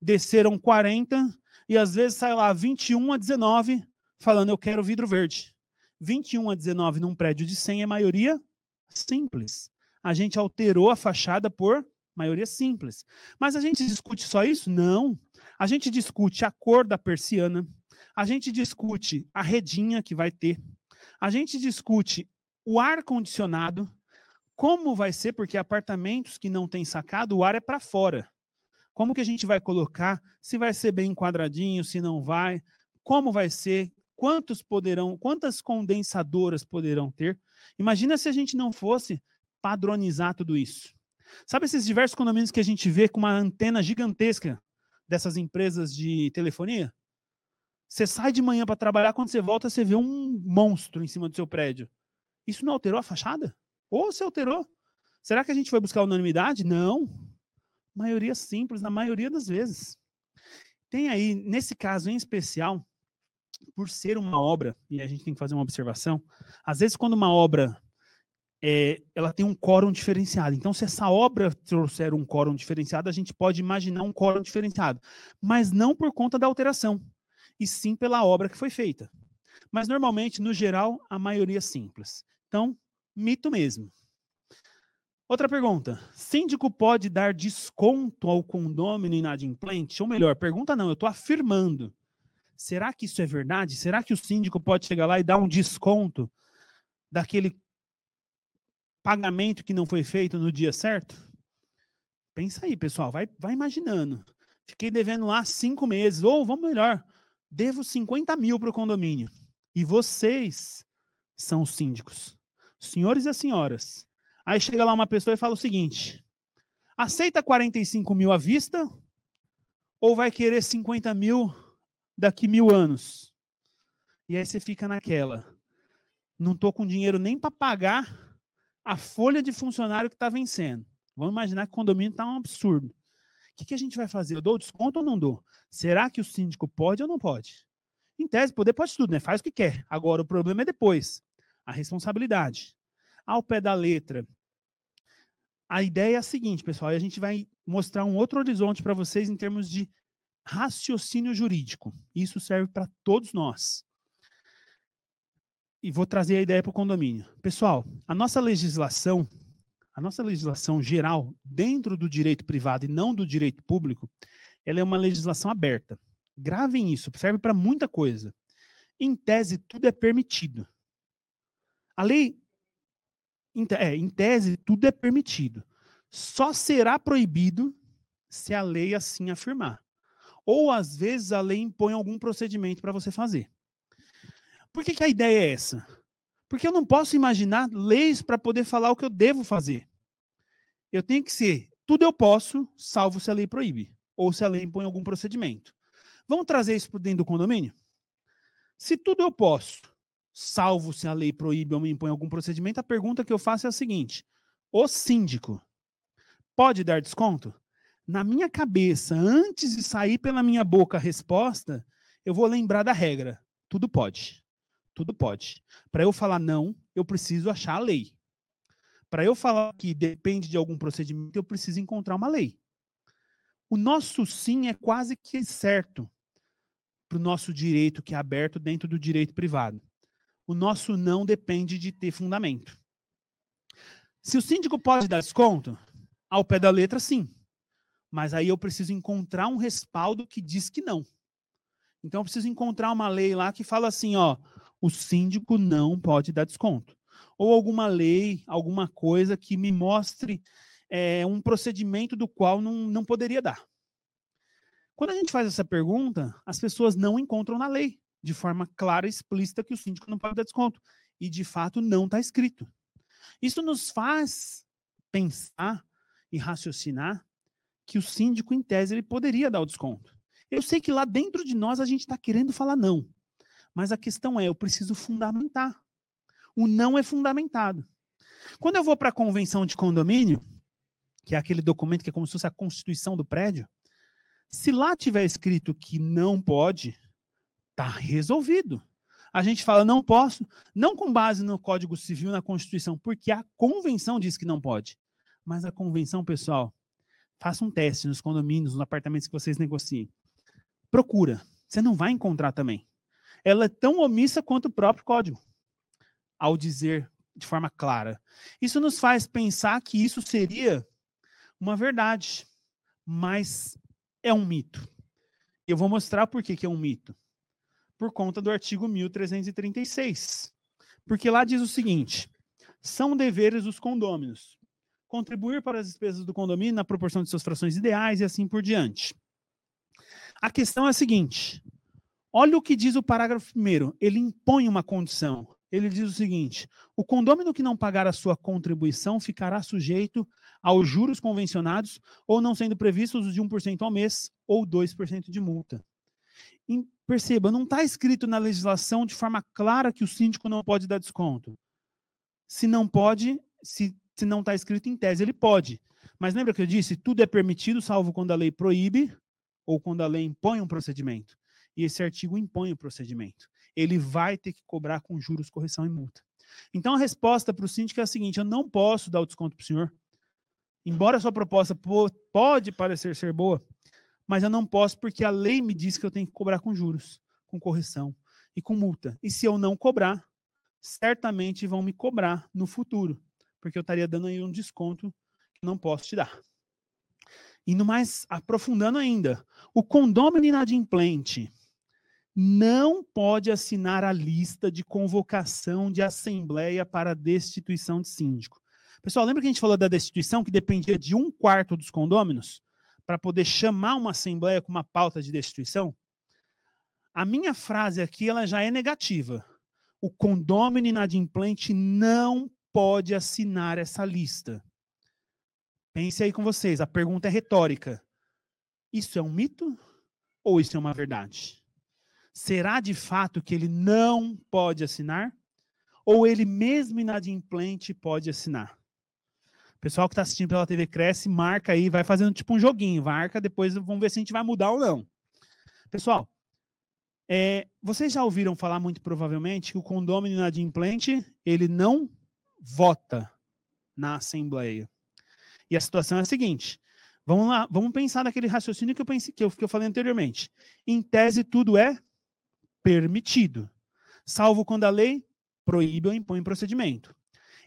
desceram 40, e às vezes sai lá 21 a 19, falando eu quero vidro verde. 21 a 19 num prédio de 100 é maioria simples. A gente alterou a fachada por maioria simples. Mas a gente discute só isso? Não. A gente discute a cor da persiana, a gente discute a redinha que vai ter, a gente discute o ar condicionado, como vai ser, porque apartamentos que não têm sacado, o ar é para fora. Como que a gente vai colocar? Se vai ser bem enquadradinho, se não vai, como vai ser, quantos poderão, quantas condensadoras poderão ter? Imagina se a gente não fosse padronizar tudo isso. Sabe esses diversos condomínios que a gente vê com uma antena gigantesca dessas empresas de telefonia? Você sai de manhã para trabalhar, quando você volta, você vê um monstro em cima do seu prédio. Isso não alterou a fachada? Ou se alterou? Será que a gente vai buscar unanimidade? Não. Maioria simples, na maioria das vezes. Tem aí, nesse caso em especial, por ser uma obra, e a gente tem que fazer uma observação, às vezes quando uma obra é, ela tem um quórum diferenciado. Então, se essa obra trouxer um quórum diferenciado, a gente pode imaginar um quórum diferenciado, mas não por conta da alteração, e sim pela obra que foi feita. Mas normalmente, no geral, a maioria é simples. Então, mito mesmo. Outra pergunta: síndico pode dar desconto ao condômino inadimplente? Ou melhor, pergunta não, eu estou afirmando. Será que isso é verdade? Será que o síndico pode chegar lá e dar um desconto daquele pagamento que não foi feito no dia certo? Pensa aí, pessoal, vai, vai imaginando. Fiquei devendo lá cinco meses, ou vamos melhor, devo 50 mil para o condomínio. E vocês são os síndicos, senhores e as senhoras. Aí chega lá uma pessoa e fala o seguinte: Aceita 45 mil à vista ou vai querer 50 mil daqui mil anos? E aí você fica naquela. Não estou com dinheiro nem para pagar a folha de funcionário que está vencendo. Vamos imaginar que o condomínio está um absurdo. O que, que a gente vai fazer? Eu dou desconto ou não dou? Será que o síndico pode ou não pode? Em tese, poder pode tudo, né? Faz o que quer. Agora, o problema é depois. A responsabilidade. Ao pé da letra. A ideia é a seguinte, pessoal, e a gente vai mostrar um outro horizonte para vocês em termos de raciocínio jurídico. Isso serve para todos nós. E vou trazer a ideia para o condomínio. Pessoal, a nossa legislação, a nossa legislação geral, dentro do direito privado e não do direito público, ela é uma legislação aberta. Gravem isso, serve para muita coisa. Em tese, tudo é permitido. A lei, é, em tese, tudo é permitido. Só será proibido se a lei assim afirmar. Ou, às vezes, a lei impõe algum procedimento para você fazer. Por que, que a ideia é essa? Porque eu não posso imaginar leis para poder falar o que eu devo fazer. Eu tenho que ser, tudo eu posso, salvo se a lei proíbe, ou se a lei impõe algum procedimento. Vamos trazer isso para dentro do condomínio? Se tudo eu posso, salvo se a lei proíbe ou me impõe algum procedimento, a pergunta que eu faço é a seguinte: o síndico pode dar desconto? Na minha cabeça, antes de sair pela minha boca a resposta, eu vou lembrar da regra. Tudo pode. Tudo pode. Para eu falar não, eu preciso achar a lei. Para eu falar que depende de algum procedimento, eu preciso encontrar uma lei. O nosso sim é quase que certo para o nosso direito que é aberto dentro do direito privado. O nosso não depende de ter fundamento. Se o síndico pode dar desconto, ao pé da letra, sim. Mas aí eu preciso encontrar um respaldo que diz que não. Então eu preciso encontrar uma lei lá que fala assim, ó, o síndico não pode dar desconto. Ou alguma lei, alguma coisa que me mostre é, um procedimento do qual não, não poderia dar. Quando a gente faz essa pergunta, as pessoas não encontram na lei, de forma clara e explícita, que o síndico não pode dar desconto. E, de fato, não está escrito. Isso nos faz pensar e raciocinar que o síndico, em tese, ele poderia dar o desconto. Eu sei que lá dentro de nós a gente está querendo falar não. Mas a questão é, eu preciso fundamentar. O não é fundamentado. Quando eu vou para a convenção de condomínio, que é aquele documento que é como se fosse a constituição do prédio, se lá tiver escrito que não pode, tá resolvido. A gente fala não posso, não com base no Código Civil, na Constituição, porque a convenção diz que não pode. Mas a convenção, pessoal, faça um teste nos condomínios, nos apartamentos que vocês negociem. Procura. Você não vai encontrar também. Ela é tão omissa quanto o próprio código, ao dizer de forma clara. Isso nos faz pensar que isso seria uma verdade, mas é um mito. Eu vou mostrar por que, que é um mito. Por conta do artigo 1336. Porque lá diz o seguinte: são deveres dos condôminos contribuir para as despesas do condomínio na proporção de suas frações ideais e assim por diante. A questão é a seguinte: olha o que diz o parágrafo primeiro. Ele impõe uma condição ele diz o seguinte: o condômino que não pagar a sua contribuição ficará sujeito aos juros convencionados ou não sendo previstos os de 1% ao mês ou 2% de multa. E perceba, não está escrito na legislação de forma clara que o síndico não pode dar desconto. Se não pode, se, se não está escrito em tese, ele pode. Mas lembra que eu disse? Tudo é permitido, salvo quando a lei proíbe ou quando a lei impõe um procedimento. E esse artigo impõe o procedimento ele vai ter que cobrar com juros, correção e multa. Então a resposta para o síndico é a seguinte: eu não posso dar o desconto para o senhor. Embora a sua proposta pode parecer ser boa, mas eu não posso porque a lei me diz que eu tenho que cobrar com juros, com correção e com multa. E se eu não cobrar, certamente vão me cobrar no futuro, porque eu estaria dando aí um desconto que não posso te dar. Indo mais aprofundando ainda, o condômino inadimplente não pode assinar a lista de convocação de assembleia para destituição de síndico. Pessoal, lembra que a gente falou da destituição que dependia de um quarto dos condôminos para poder chamar uma assembleia com uma pauta de destituição? A minha frase aqui ela já é negativa. O condômino inadimplente não pode assinar essa lista. Pense aí com vocês, a pergunta é retórica. Isso é um mito ou isso é uma verdade? Será de fato que ele não pode assinar? Ou ele mesmo inadimplente pode assinar? Pessoal que está assistindo pela TV Cresce, marca aí, vai fazendo tipo um joguinho, marca, depois vamos ver se a gente vai mudar ou não. Pessoal, é, vocês já ouviram falar muito provavelmente que o condômino inadimplente, ele não vota na Assembleia. E a situação é a seguinte, vamos lá, vamos pensar naquele raciocínio que eu, pensei, que eu, que eu falei anteriormente. Em tese, tudo é permitido, salvo quando a lei proíbe ou impõe procedimento.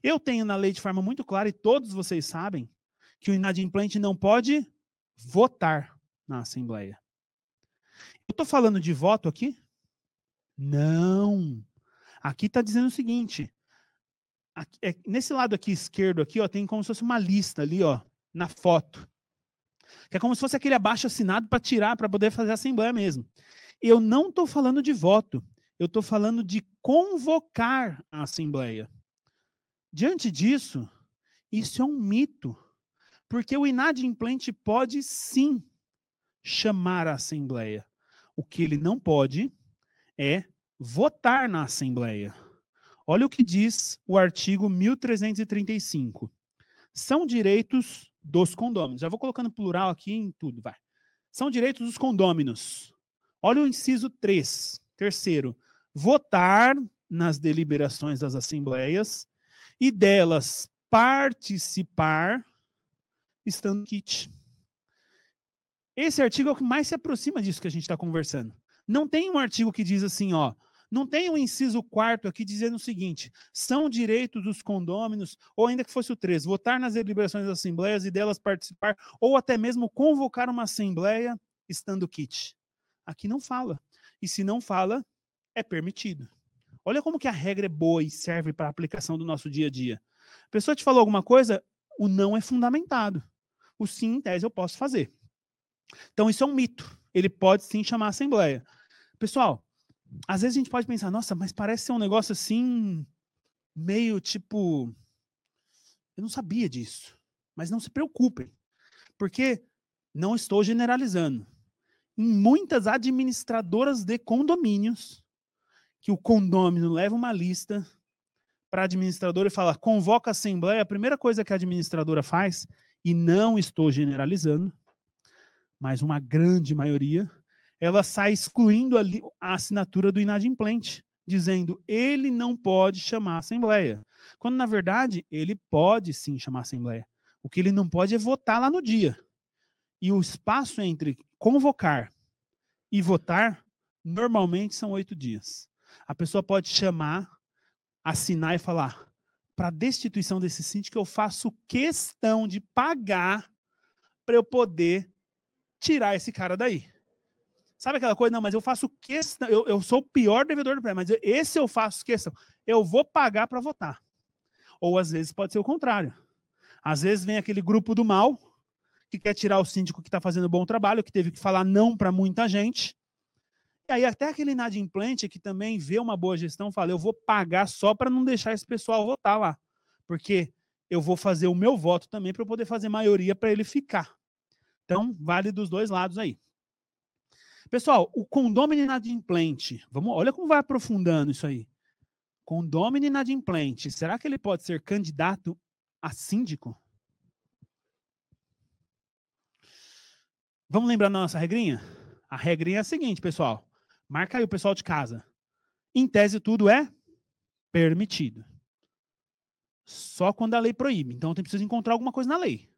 Eu tenho na lei de forma muito clara, e todos vocês sabem, que o inadimplente não pode votar na Assembleia. Eu estou falando de voto aqui? Não. Aqui está dizendo o seguinte: aqui, é, nesse lado aqui esquerdo aqui, ó, tem como se fosse uma lista ali, ó, na foto. Que é como se fosse aquele abaixo assinado para tirar, para poder fazer a assembleia mesmo. Eu não estou falando de voto, eu estou falando de convocar a assembleia. Diante disso, isso é um mito, porque o inadimplente pode sim chamar a assembleia. O que ele não pode é votar na assembleia. Olha o que diz o artigo 1335. São direitos dos condôminos. Já vou colocando plural aqui em tudo, vai. São direitos dos condôminos. Olha o inciso 3. Terceiro, votar nas deliberações das assembleias e delas participar estando kit. Esse artigo é o que mais se aproxima disso que a gente está conversando. Não tem um artigo que diz assim, ó, não tem um inciso quarto aqui dizendo o seguinte: são direitos dos condôminos, ou ainda que fosse o 3, votar nas deliberações das assembleias e delas participar, ou até mesmo convocar uma assembleia estando kit. Aqui não fala. E se não fala, é permitido. Olha como que a regra é boa e serve para a aplicação do nosso dia a dia. A pessoa te falou alguma coisa, o não é fundamentado. O sim, em tese, eu posso fazer. Então, isso é um mito. Ele pode sim chamar a assembleia. Pessoal, às vezes a gente pode pensar, nossa, mas parece ser um negócio assim, meio tipo. Eu não sabia disso. Mas não se preocupem, porque não estou generalizando. Em muitas administradoras de condomínios, que o condômino leva uma lista para a administradora e fala: convoca a assembleia. A primeira coisa que a administradora faz, e não estou generalizando, mas uma grande maioria, ela sai excluindo a assinatura do inadimplente, dizendo ele não pode chamar a assembleia. Quando, na verdade, ele pode sim chamar a assembleia. O que ele não pode é votar lá no dia. E o espaço entre convocar e votar, normalmente são oito dias. A pessoa pode chamar, assinar e falar: para destituição desse síndico, eu faço questão de pagar para eu poder tirar esse cara daí. Sabe aquela coisa? Não, mas eu faço questão, eu, eu sou o pior devedor do prédio, mas esse eu faço questão. Eu vou pagar para votar. Ou às vezes pode ser o contrário. Às vezes vem aquele grupo do mal que quer tirar o síndico que está fazendo bom trabalho, que teve que falar não para muita gente, e aí até aquele inadimplente que também vê uma boa gestão fala, eu vou pagar só para não deixar esse pessoal votar lá. Porque eu vou fazer o meu voto também para eu poder fazer maioria para ele ficar. Então, vale dos dois lados aí. Pessoal, o condômino inadimplente, vamos, olha como vai aprofundando isso aí. Condômino inadimplente, será que ele pode ser candidato a síndico? Vamos lembrar da nossa regrinha? A regrinha é a seguinte, pessoal. Marca aí o pessoal de casa. Em tese, tudo é permitido. Só quando a lei proíbe. Então, tem preciso encontrar alguma coisa na lei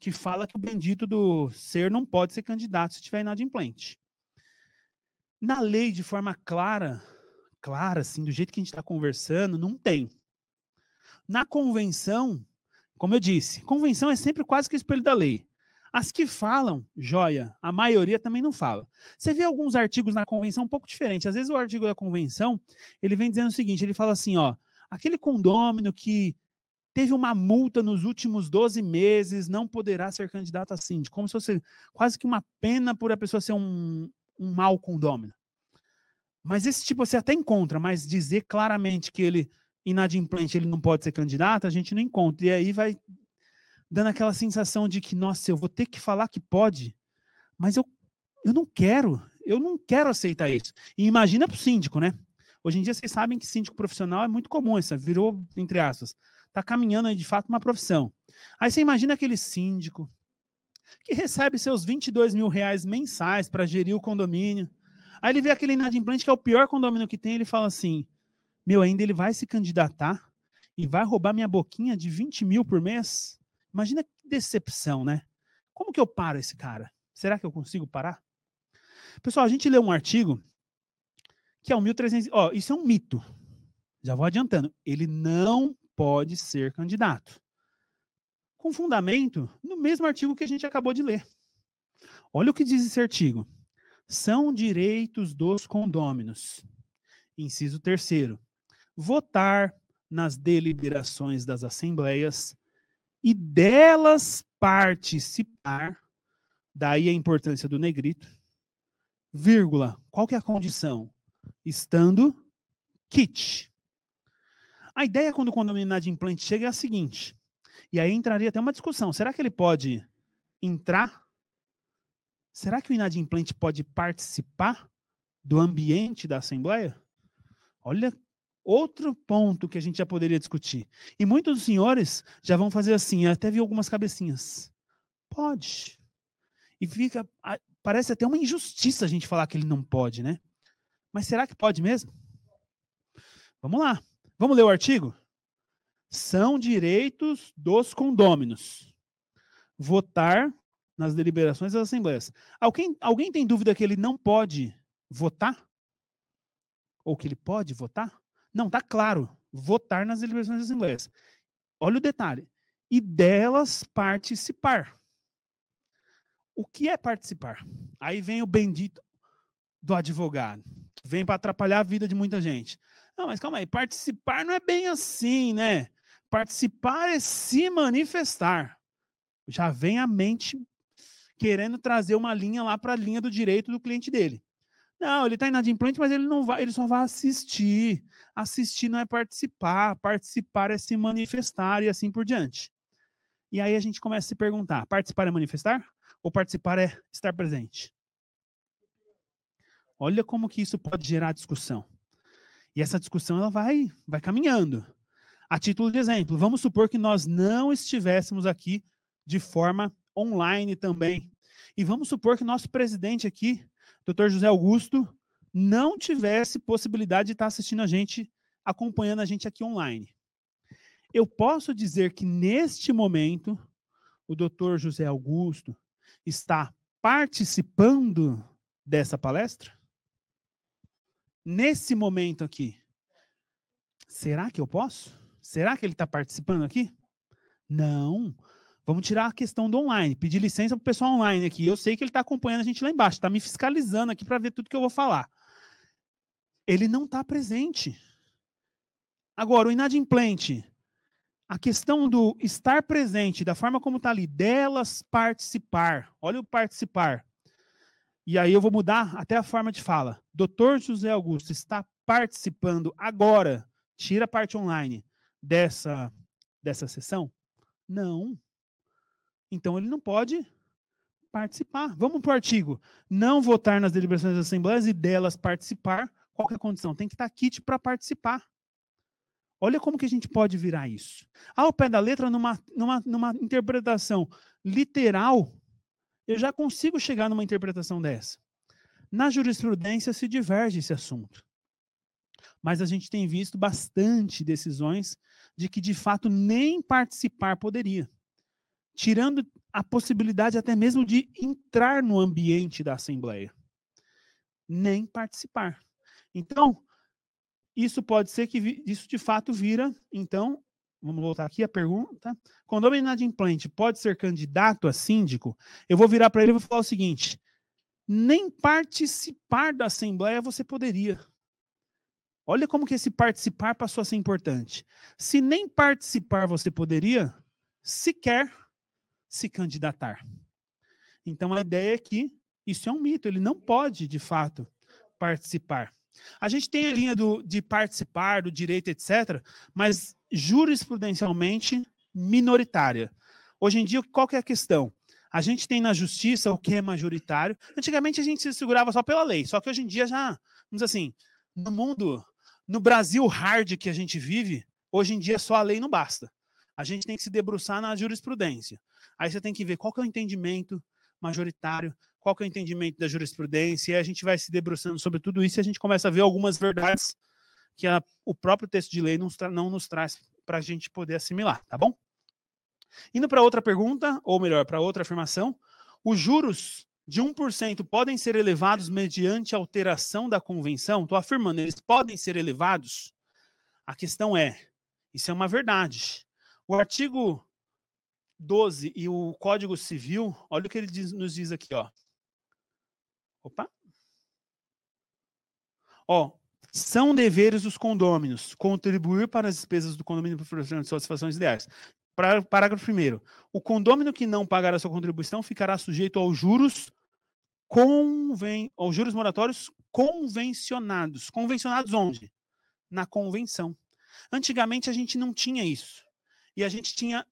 que fala que o bendito do ser não pode ser candidato se estiver inadimplente. Na lei, de forma clara, clara, assim, do jeito que a gente está conversando, não tem. Na convenção, como eu disse, convenção é sempre quase que o espelho da lei. As que falam, joia, a maioria também não fala. Você vê alguns artigos na convenção um pouco diferentes. Às vezes o artigo da convenção, ele vem dizendo o seguinte, ele fala assim, ó, aquele condômino que teve uma multa nos últimos 12 meses não poderá ser candidato a síndico, como se fosse quase que uma pena por a pessoa ser um, um mau condômino. Mas esse tipo você até encontra, mas dizer claramente que ele inadimplente ele não pode ser candidato, a gente não encontra. E aí vai dando aquela sensação de que, nossa, eu vou ter que falar que pode, mas eu, eu não quero, eu não quero aceitar isso. E imagina para o síndico, né? Hoje em dia vocês sabem que síndico profissional é muito comum, isso virou, entre aspas, está caminhando aí de fato uma profissão. Aí você imagina aquele síndico que recebe seus 22 mil reais mensais para gerir o condomínio. Aí ele vê aquele inadimplente que é o pior condomínio que tem, ele fala assim: meu, ainda ele vai se candidatar e vai roubar minha boquinha de 20 mil por mês? Imagina que decepção, né? Como que eu paro esse cara? Será que eu consigo parar? Pessoal, a gente leu um artigo que é o 1300. Ó, isso é um mito. Já vou adiantando. Ele não pode ser candidato. Com fundamento no mesmo artigo que a gente acabou de ler. Olha o que diz esse artigo. São direitos dos condôminos. Inciso terceiro. Votar nas deliberações das assembleias e delas participar, daí a importância do negrito, vírgula, qual que é a condição? Estando kit. A ideia quando o condomínio inadimplente chega é a seguinte, e aí entraria até uma discussão, será que ele pode entrar? Será que o inadimplente pode participar do ambiente da Assembleia? Olha outro ponto que a gente já poderia discutir. E muitos dos senhores já vão fazer assim, até vi algumas cabecinhas. Pode. E fica. Parece até uma injustiça a gente falar que ele não pode, né? Mas será que pode mesmo? Vamos lá. Vamos ler o artigo? São direitos dos condôminos. Votar nas deliberações das assembleias. Alguém, alguém tem dúvida que ele não pode votar? Ou que ele pode votar? Não, está claro. Votar nas das assembleias. Olha o detalhe. E delas participar. O que é participar? Aí vem o bendito do advogado. Vem para atrapalhar a vida de muita gente. Não, mas calma aí. Participar não é bem assim, né? Participar é se manifestar. Já vem a mente querendo trazer uma linha lá para a linha do direito do cliente dele. Não, ele está inadimplente, mas ele não vai, ele só vai assistir. Assistir não é participar, participar é se manifestar e assim por diante. E aí a gente começa a se perguntar: participar é manifestar? Ou participar é estar presente? Olha como que isso pode gerar discussão. E essa discussão ela vai, vai caminhando. A título de exemplo, vamos supor que nós não estivéssemos aqui de forma online também. E vamos supor que nosso presidente aqui doutor José Augusto não tivesse possibilidade de estar assistindo a gente, acompanhando a gente aqui online. Eu posso dizer que neste momento o doutor José Augusto está participando dessa palestra? Nesse momento aqui. Será que eu posso? Será que ele está participando aqui? Não. Vamos tirar a questão do online, pedir licença para o pessoal online aqui. Eu sei que ele está acompanhando a gente lá embaixo, está me fiscalizando aqui para ver tudo que eu vou falar. Ele não está presente. Agora, o inadimplente, a questão do estar presente, da forma como está ali, delas participar. Olha o participar. E aí eu vou mudar até a forma de fala. Doutor José Augusto está participando agora, tira a parte online dessa, dessa sessão? Não. Então ele não pode participar. Vamos para o artigo. Não votar nas deliberações das assembleias e delas participar. Qual é a condição? Tem que estar kit para participar. Olha como que a gente pode virar isso. Ao pé da letra, numa, numa, numa interpretação literal, eu já consigo chegar numa interpretação dessa. Na jurisprudência se diverge esse assunto. Mas a gente tem visto bastante decisões de que, de fato, nem participar poderia tirando a possibilidade até mesmo de entrar no ambiente da Assembleia, nem participar. Então, isso pode ser que isso de fato vira, então, vamos voltar aqui a pergunta. Condomínio inadimplente pode ser candidato a síndico? Eu vou virar para ele e vou falar o seguinte: nem participar da Assembleia você poderia. Olha como que esse participar passou a ser importante. Se nem participar você poderia, sequer se candidatar. Então a ideia é que isso é um mito, ele não pode, de fato, participar. A gente tem a linha do, de participar, do direito, etc., mas jurisprudencialmente minoritária. Hoje em dia, qual é a questão? A gente tem na justiça o que é majoritário. Antigamente a gente se segurava só pela lei, só que hoje em dia já, vamos assim, no mundo, no Brasil hard que a gente vive, hoje em dia só a lei não basta. A gente tem que se debruçar na jurisprudência. Aí você tem que ver qual que é o entendimento majoritário, qual que é o entendimento da jurisprudência, e a gente vai se debruçando sobre tudo isso e a gente começa a ver algumas verdades que a, o próprio texto de lei não, não nos traz para a gente poder assimilar, tá bom? Indo para outra pergunta, ou melhor, para outra afirmação, os juros de 1% podem ser elevados mediante alteração da convenção? Estou afirmando, eles podem ser elevados? A questão é, isso é uma verdade. O artigo 12 e o Código Civil, olha o que ele diz, nos diz aqui, ó. Opa. Ó, são deveres dos condôminos contribuir para as despesas do condomínio para de satisfações ideais. Parágrafo 1. O condômino que não pagar a sua contribuição ficará sujeito aos juros conven... aos juros moratórios convencionados. Convencionados onde? Na convenção. Antigamente a gente não tinha isso. E a gente tinha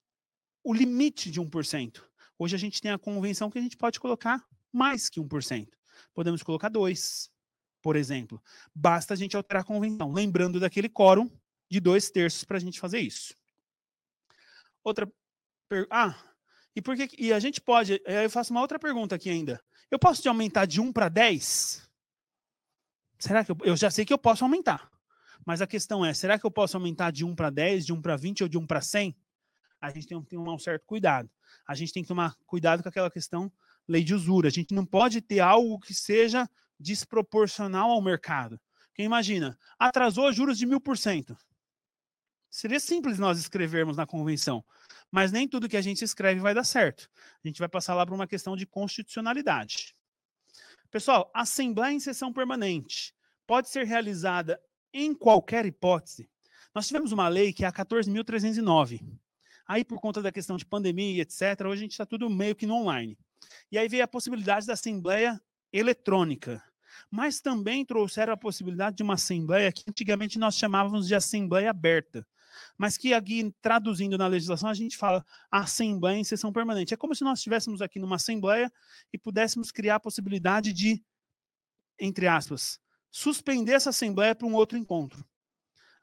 o limite de 1%. Hoje a gente tem a convenção que a gente pode colocar mais que 1%. Podemos colocar 2%, por exemplo. Basta a gente alterar a convenção. Lembrando daquele quórum de dois terços para a gente fazer isso. Outra. Ah, e por que e a gente pode, eu faço uma outra pergunta aqui ainda. Eu posso aumentar de 1 para 10? Será que eu, eu já sei que eu posso aumentar. Mas a questão é, será que eu posso aumentar de 1 para 10, de 1 para 20 ou de 1 para 100? A gente tem que tomar um certo cuidado. A gente tem que tomar cuidado com aquela questão lei de usura. A gente não pode ter algo que seja desproporcional ao mercado. Quem imagina, atrasou juros de mil por cento. Seria simples nós escrevermos na convenção, mas nem tudo que a gente escreve vai dar certo. A gente vai passar lá para uma questão de constitucionalidade. Pessoal, assembleia em sessão permanente pode ser realizada em qualquer hipótese. Nós tivemos uma lei que é a 14.309. Aí, por conta da questão de pandemia e etc., hoje a gente está tudo meio que no online. E aí veio a possibilidade da assembleia eletrônica mas também trouxeram a possibilidade de uma assembleia que antigamente nós chamávamos de assembleia aberta mas que aqui, traduzindo na legislação, a gente fala assembleia em sessão permanente. É como se nós estivéssemos aqui numa assembleia e pudéssemos criar a possibilidade de, entre aspas, suspender essa assembleia para um outro encontro.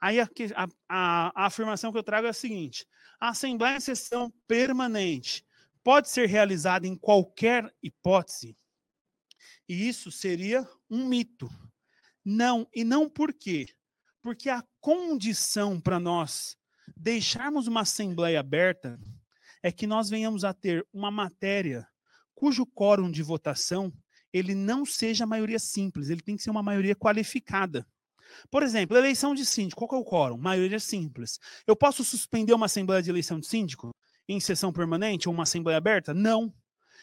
Aí a, a, a, afirmação que eu trago é a seguinte: a assembleia em sessão permanente pode ser realizada em qualquer hipótese, e isso seria um mito. Não, e não por quê? Porque a condição para nós deixarmos uma assembleia aberta é que nós venhamos a ter uma matéria cujo quórum de votação ele não seja maioria simples, ele tem que ser uma maioria qualificada. Por exemplo, eleição de síndico, qual é o quórum? Maioria simples. Eu posso suspender uma assembleia de eleição de síndico em sessão permanente ou uma assembleia aberta? Não.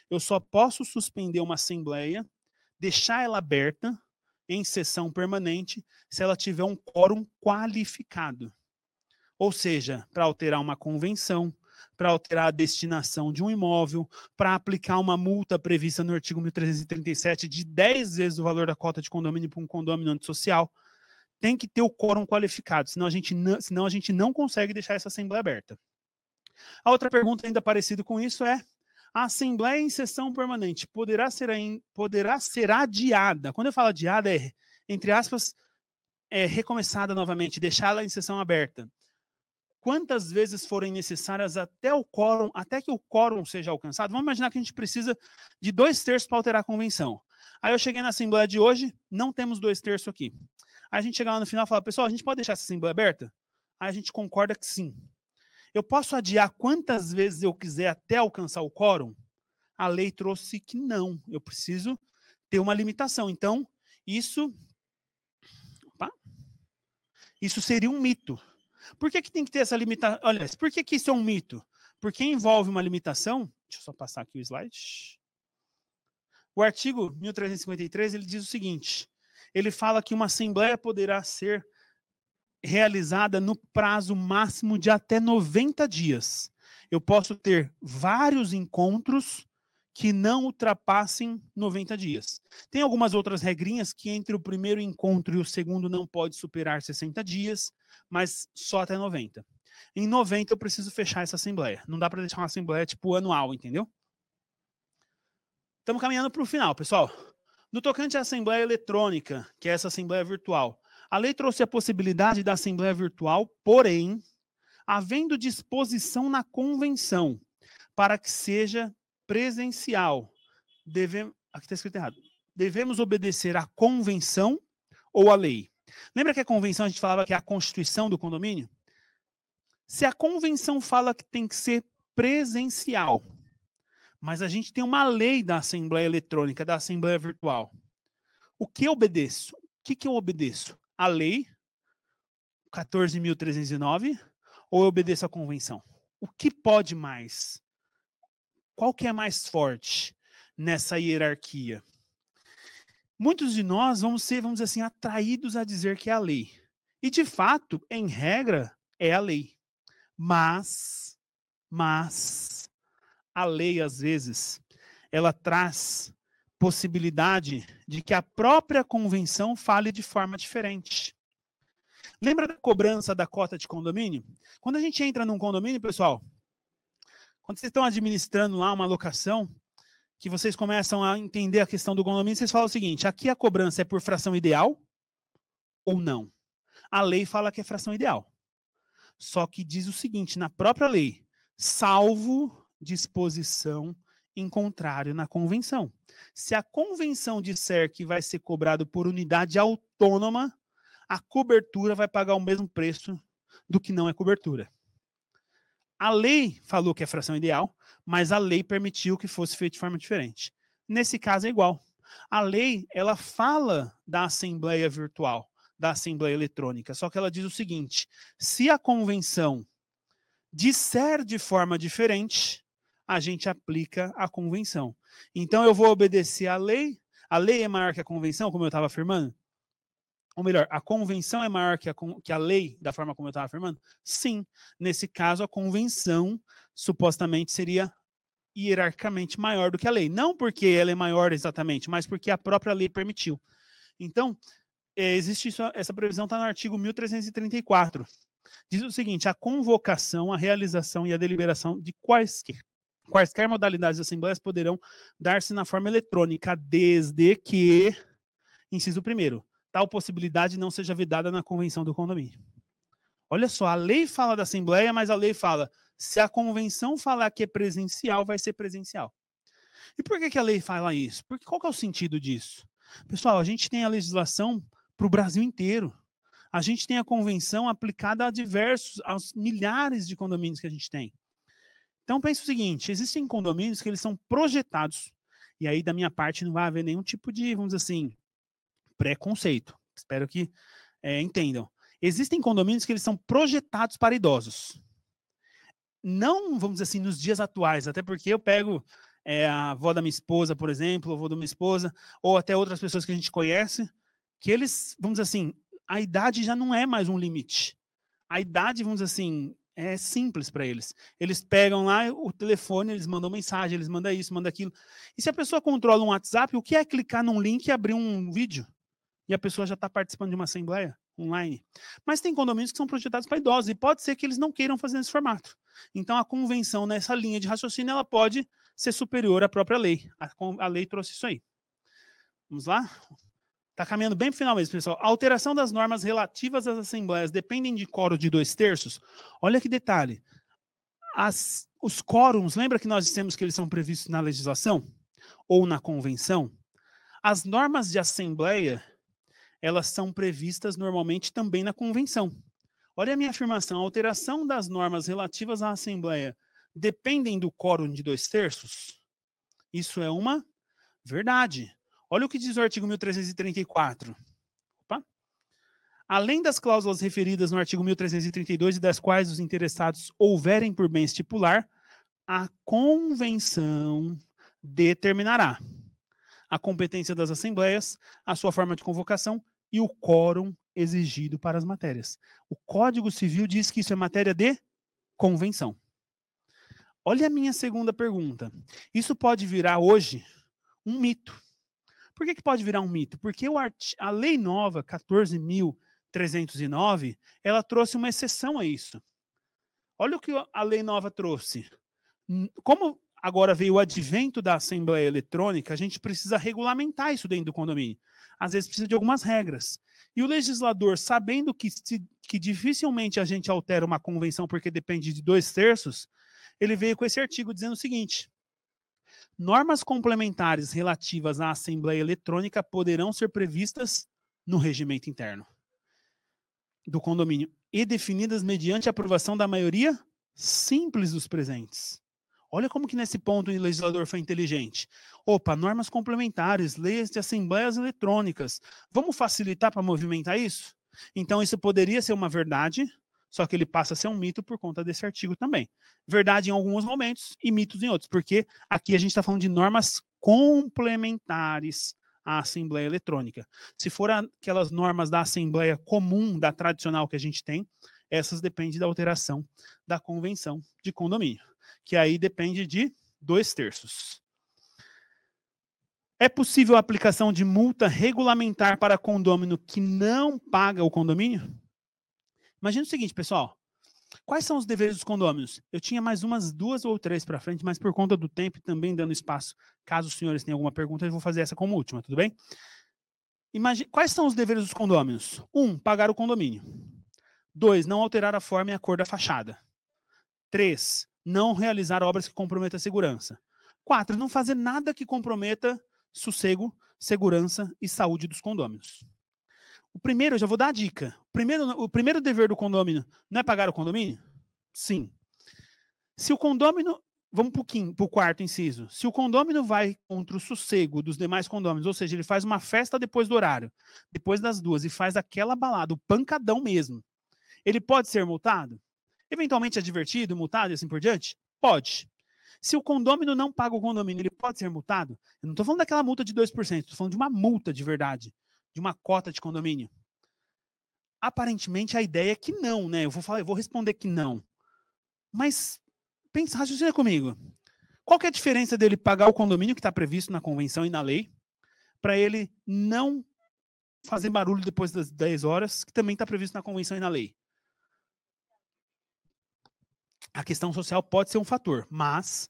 Eu só posso suspender uma assembleia, deixar ela aberta em sessão permanente se ela tiver um quórum qualificado. Ou seja, para alterar uma convenção, para alterar a destinação de um imóvel, para aplicar uma multa prevista no artigo 1337 de 10 vezes o valor da cota de condomínio para um condomínio antissocial, tem que ter o quórum qualificado, senão a gente não, senão a gente não consegue deixar essa assembleia aberta. A outra pergunta ainda parecida com isso é: a Assembleia em sessão permanente poderá ser, poderá ser adiada. Quando eu falo adiada, é, entre aspas, é recomeçada novamente, deixá-la em sessão aberta. Quantas vezes forem necessárias até o quórum, até que o quórum seja alcançado? Vamos imaginar que a gente precisa de dois terços para alterar a convenção. Aí eu cheguei na Assembleia de hoje, não temos dois terços aqui. Aí a gente chega lá no final e fala, pessoal, a gente pode deixar essa Assembleia aberta? Aí a gente concorda que sim. Eu posso adiar quantas vezes eu quiser até alcançar o quórum? A lei trouxe que não. Eu preciso ter uma limitação. Então, isso. Opa, isso seria um mito. Por que, que tem que ter essa limitação? Olha, por que, que isso é um mito? Porque envolve uma limitação. Deixa eu só passar aqui o slide. O artigo 1353 ele diz o seguinte: ele fala que uma assembleia poderá ser realizada no prazo máximo de até 90 dias. Eu posso ter vários encontros que não ultrapassem 90 dias. Tem algumas outras regrinhas que entre o primeiro encontro e o segundo não pode superar 60 dias, mas só até 90. em 90 eu preciso fechar essa assembleia. Não dá para deixar uma assembleia tipo anual, entendeu? Estamos caminhando para o final, pessoal. No tocante à assembleia eletrônica, que é essa assembleia virtual, a lei trouxe a possibilidade da assembleia virtual, porém, havendo disposição na convenção para que seja presencial, devemos, aqui está escrito errado, devemos obedecer à convenção ou à lei. Lembra que a convenção a gente falava que é a constituição do condomínio? Se a convenção fala que tem que ser presencial, mas a gente tem uma lei da Assembleia Eletrônica, da Assembleia Virtual. O que eu obedeço? O que, que eu obedeço? A lei 14.309 ou eu obedeço à convenção? O que pode mais? Qual que é mais forte nessa hierarquia? Muitos de nós vamos ser, vamos dizer assim, atraídos a dizer que é a lei. E de fato, em regra, é a lei. Mas, mas, a lei, às vezes, ela traz possibilidade de que a própria convenção fale de forma diferente. Lembra da cobrança da cota de condomínio? Quando a gente entra num condomínio, pessoal, quando vocês estão administrando lá uma locação, que vocês começam a entender a questão do condomínio, vocês falam o seguinte: aqui a cobrança é por fração ideal ou não? A lei fala que é fração ideal. Só que diz o seguinte, na própria lei, salvo disposição em contrário na convenção. Se a convenção disser que vai ser cobrado por unidade autônoma, a cobertura vai pagar o mesmo preço do que não é cobertura. A lei falou que é fração ideal, mas a lei permitiu que fosse feito de forma diferente. Nesse caso é igual. A lei, ela fala da assembleia virtual, da assembleia eletrônica, só que ela diz o seguinte: se a convenção disser de forma diferente, a gente aplica a convenção. Então eu vou obedecer à lei. A lei é maior que a convenção, como eu estava afirmando? Ou melhor, a convenção é maior que a, que a lei, da forma como eu estava afirmando? Sim. Nesse caso, a convenção supostamente seria hierarquicamente maior do que a lei. Não porque ela é maior exatamente, mas porque a própria lei permitiu. Então, é, existe isso, essa previsão está no artigo 1334. Diz o seguinte: a convocação, a realização e a deliberação de quaisquer Quaisquer modalidades de assembleias poderão dar-se na forma eletrônica, desde que, inciso primeiro, tal possibilidade não seja vedada na convenção do condomínio. Olha só, a lei fala da assembleia, mas a lei fala, se a convenção falar que é presencial, vai ser presencial. E por que, que a lei fala isso? Porque qual que é o sentido disso? Pessoal, a gente tem a legislação para o Brasil inteiro. A gente tem a convenção aplicada a diversos, aos milhares de condomínios que a gente tem. Então pense o seguinte: existem condomínios que eles são projetados, e aí da minha parte não vai haver nenhum tipo de, vamos dizer assim, preconceito. Espero que é, entendam. Existem condomínios que eles são projetados para idosos. Não, vamos dizer assim, nos dias atuais, até porque eu pego é, a avó da minha esposa, por exemplo, o avô da minha esposa, ou até outras pessoas que a gente conhece, que eles, vamos dizer assim, a idade já não é mais um limite. A idade, vamos dizer assim, é simples para eles. Eles pegam lá o telefone, eles mandam mensagem, eles mandam isso, mandam aquilo. E se a pessoa controla um WhatsApp, o que é clicar num link e abrir um vídeo? E a pessoa já está participando de uma assembleia online. Mas tem condomínios que são projetados para idosos e pode ser que eles não queiram fazer nesse formato. Então a convenção nessa linha de raciocínio ela pode ser superior à própria lei. A, a lei trouxe isso aí. Vamos lá? Está caminhando bem para o final mesmo, pessoal. A alteração das normas relativas às assembleias dependem de quórum de dois terços. Olha que detalhe. As, os quórums, lembra que nós dissemos que eles são previstos na legislação? Ou na convenção? As normas de assembleia, elas são previstas normalmente também na convenção. Olha a minha afirmação. A alteração das normas relativas à assembleia dependem do quórum de dois terços? Isso é uma verdade. Olha o que diz o artigo 1334. Opa. Além das cláusulas referidas no artigo 1332 e das quais os interessados houverem por bem estipular, a convenção determinará a competência das assembleias, a sua forma de convocação e o quórum exigido para as matérias. O Código Civil diz que isso é matéria de convenção. Olha a minha segunda pergunta. Isso pode virar hoje um mito. Por que, que pode virar um mito? Porque a lei nova, 14.309, ela trouxe uma exceção a isso. Olha o que a lei nova trouxe. Como agora veio o advento da Assembleia Eletrônica, a gente precisa regulamentar isso dentro do condomínio. Às vezes precisa de algumas regras. E o legislador, sabendo que, que dificilmente a gente altera uma convenção porque depende de dois terços, ele veio com esse artigo dizendo o seguinte: normas complementares relativas à Assembleia Eletrônica poderão ser previstas no regimento interno do condomínio e definidas mediante aprovação da maioria simples dos presentes. Olha como que nesse ponto o legislador foi inteligente. Opa, normas complementares, leis de assembleias eletrônicas. Vamos facilitar para movimentar isso? Então isso poderia ser uma verdade, só que ele passa a ser um mito por conta desse artigo também. Verdade em alguns momentos e mitos em outros, porque aqui a gente está falando de normas complementares à Assembleia Eletrônica. Se for aquelas normas da Assembleia comum, da tradicional que a gente tem, essas dependem da alteração da convenção de condomínio, que aí depende de dois terços. É possível a aplicação de multa regulamentar para condômino que não paga o condomínio? Imagina o seguinte, pessoal. Quais são os deveres dos condôminos? Eu tinha mais umas duas ou três para frente, mas por conta do tempo também dando espaço, caso os senhores tenham alguma pergunta, eu vou fazer essa como última, tudo bem? Imagine, quais são os deveres dos condôminos? Um, pagar o condomínio. Dois, não alterar a forma e a cor da fachada. Três, não realizar obras que comprometam a segurança. Quatro, não fazer nada que comprometa sossego, segurança e saúde dos condôminos. O primeiro, eu já vou dar a dica. O primeiro, o primeiro dever do condômino não é pagar o condomínio? Sim. Se o condômino, vamos para o quarto inciso, se o condômino vai contra o sossego dos demais condôminos, ou seja, ele faz uma festa depois do horário, depois das duas, e faz aquela balada, o pancadão mesmo, ele pode ser multado? Eventualmente advertido, multado e assim por diante? Pode. Se o condômino não paga o condomínio, ele pode ser multado? Eu não estou falando daquela multa de 2%, estou falando de uma multa de verdade de uma cota de condomínio? Aparentemente a ideia é que não, né? Eu vou falar, eu vou responder que não. Mas pensa, raciocina comigo. Qual que é a diferença dele pagar o condomínio que está previsto na convenção e na lei, para ele não fazer barulho depois das 10 horas, que também está previsto na convenção e na lei? A questão social pode ser um fator, mas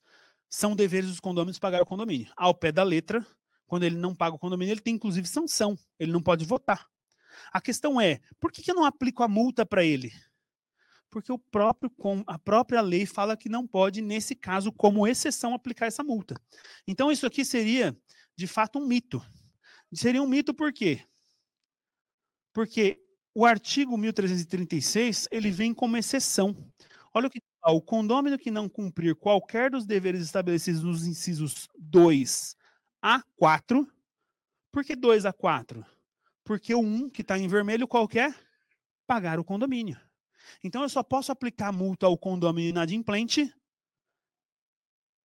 são deveres dos condôminos pagar o condomínio. Ao pé da letra, quando ele não paga o condomínio, ele tem inclusive sanção, ele não pode votar. A questão é, por que, eu não aplico a multa para ele? Porque o próprio, a própria lei fala que não pode, nesse caso, como exceção, aplicar essa multa. Então, isso aqui seria, de fato, um mito. Seria um mito por quê? Porque o artigo 1336, ele vem como exceção. Olha o que o condômino que não cumprir qualquer dos deveres estabelecidos nos incisos 2 a 4. Por que 2 a 4? Porque o 1 que está em vermelho qualquer pagar o condomínio. Então eu só posso aplicar multa ao condomínio inadimplente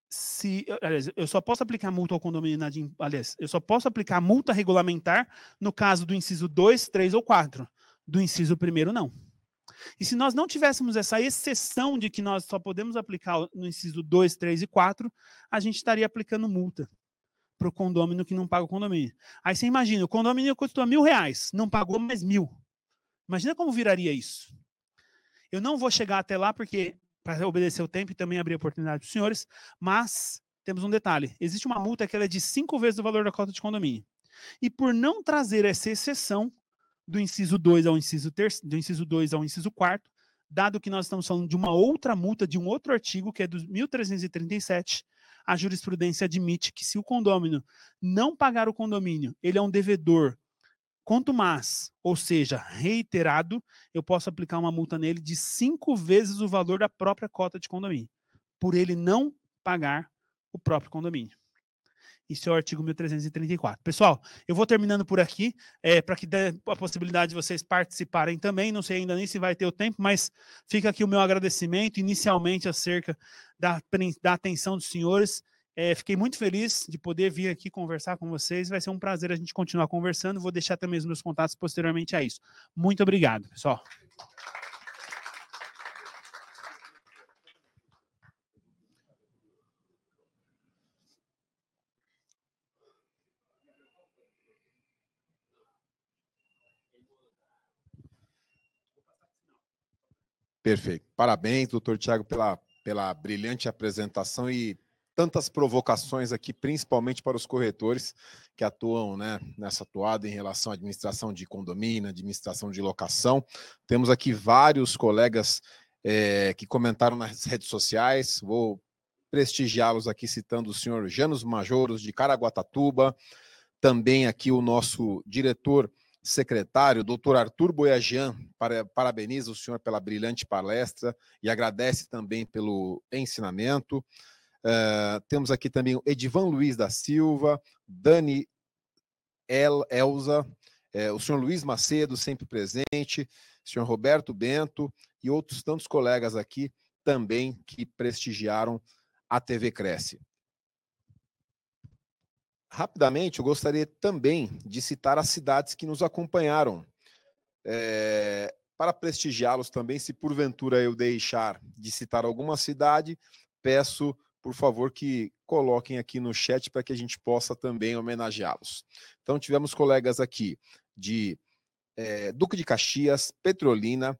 se, aliás, eu só posso aplicar multa ao condomínio inadimplente, aliás, eu só posso aplicar multa regulamentar no caso do inciso 2, 3 ou 4. Do inciso 1 não. E se nós não tivéssemos essa exceção de que nós só podemos aplicar no inciso 2, 3 e 4, a gente estaria aplicando multa para o condômino que não paga o condomínio. Aí você imagina, o condomínio custou mil reais, não pagou mais mil. Imagina como viraria isso. Eu não vou chegar até lá porque para obedecer o tempo e também abrir a oportunidade para os senhores, mas temos um detalhe: existe uma multa que é de cinco vezes o valor da cota de condomínio. E por não trazer essa exceção do inciso 2 ao inciso terço, do inciso 2 ao inciso 4, dado que nós estamos falando de uma outra multa de um outro artigo que é do 1337, a jurisprudência admite que se o condômino não pagar o condomínio, ele é um devedor quanto mais, ou seja, reiterado, eu posso aplicar uma multa nele de cinco vezes o valor da própria cota de condomínio, por ele não pagar o próprio condomínio. Isso é o artigo 1334. Pessoal, eu vou terminando por aqui, é, para que dê a possibilidade de vocês participarem também. Não sei ainda nem se vai ter o tempo, mas fica aqui o meu agradecimento, inicialmente acerca da, da atenção dos senhores. É, fiquei muito feliz de poder vir aqui conversar com vocês. Vai ser um prazer a gente continuar conversando. Vou deixar também os meus contatos posteriormente a isso. Muito obrigado, pessoal. Perfeito. Parabéns, doutor Tiago, pela, pela brilhante apresentação e tantas provocações aqui, principalmente para os corretores que atuam né, nessa atuada em relação à administração de condomínio, administração de locação. Temos aqui vários colegas é, que comentaram nas redes sociais. Vou prestigiá-los aqui citando o senhor Janos Majoros, de Caraguatatuba, também aqui o nosso diretor secretário, doutor Arthur Boyajian, para, parabeniza o senhor pela brilhante palestra e agradece também pelo ensinamento. Uh, temos aqui também o Edivan Luiz da Silva, Dani El, Elza, é, o senhor Luiz Macedo, sempre presente, o senhor Roberto Bento e outros tantos colegas aqui também que prestigiaram a TV Cresce. Rapidamente, eu gostaria também de citar as cidades que nos acompanharam. É, para prestigiá-los também, se porventura eu deixar de citar alguma cidade, peço, por favor, que coloquem aqui no chat para que a gente possa também homenageá-los. Então, tivemos colegas aqui de é, Duque de Caxias, Petrolina,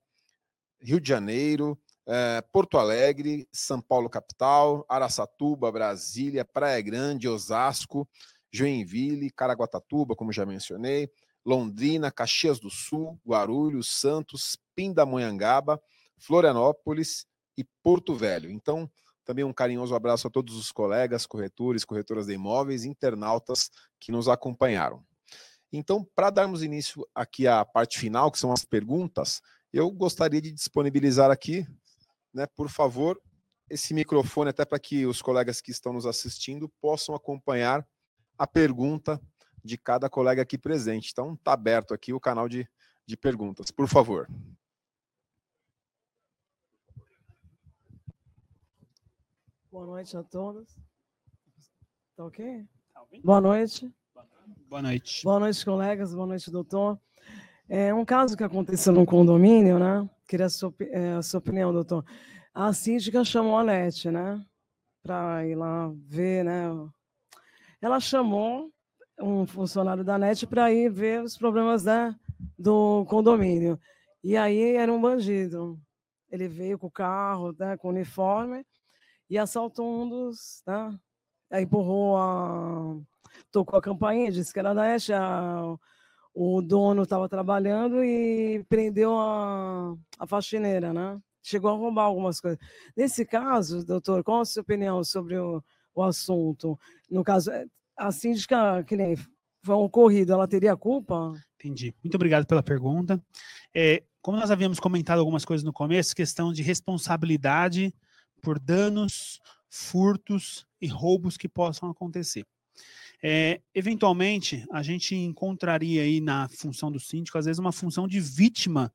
Rio de Janeiro, é, Porto Alegre, São Paulo capital, Araçatuba, Brasília, Praia Grande, Osasco, Joinville, Caraguatatuba, como já mencionei, Londrina, Caxias do Sul, Guarulhos, Santos, Pindamonhangaba, Florianópolis e Porto Velho. Então, também um carinhoso abraço a todos os colegas, corretores, corretoras de imóveis, internautas que nos acompanharam. Então, para darmos início aqui à parte final, que são as perguntas, eu gostaria de disponibilizar aqui, né, por favor, esse microfone até para que os colegas que estão nos assistindo possam acompanhar a pergunta de cada colega aqui presente. Então, está aberto aqui o canal de, de perguntas. Por favor. Boa noite a todos. Tá ok? Tá Boa noite. Boa noite. Boa noite, colegas. Boa noite, doutor. É um caso que aconteceu num condomínio, né? Queria a sua, é, a sua opinião, doutor. A síndica chamou a NET, né? Para ir lá ver, né? Ela chamou um funcionário da NET para ir ver os problemas né, do condomínio. E aí era um bandido. Ele veio com o carro, né, com o uniforme, e assaltou um dos. Né, aí empurrou a. tocou a campainha, disse que era da NET, a, o dono estava trabalhando e prendeu a, a faxineira, né? Chegou a roubar algumas coisas. Nesse caso, doutor, qual a sua opinião sobre o, o assunto. No caso, é, a síndica, que nem foi ocorrido, ela teria culpa? Entendi. Muito obrigado pela pergunta. É, como nós havíamos comentado algumas coisas no começo, questão de responsabilidade por danos, furtos e roubos que possam acontecer. É, eventualmente, a gente encontraria aí na função do síndico, às vezes, uma função de vítima,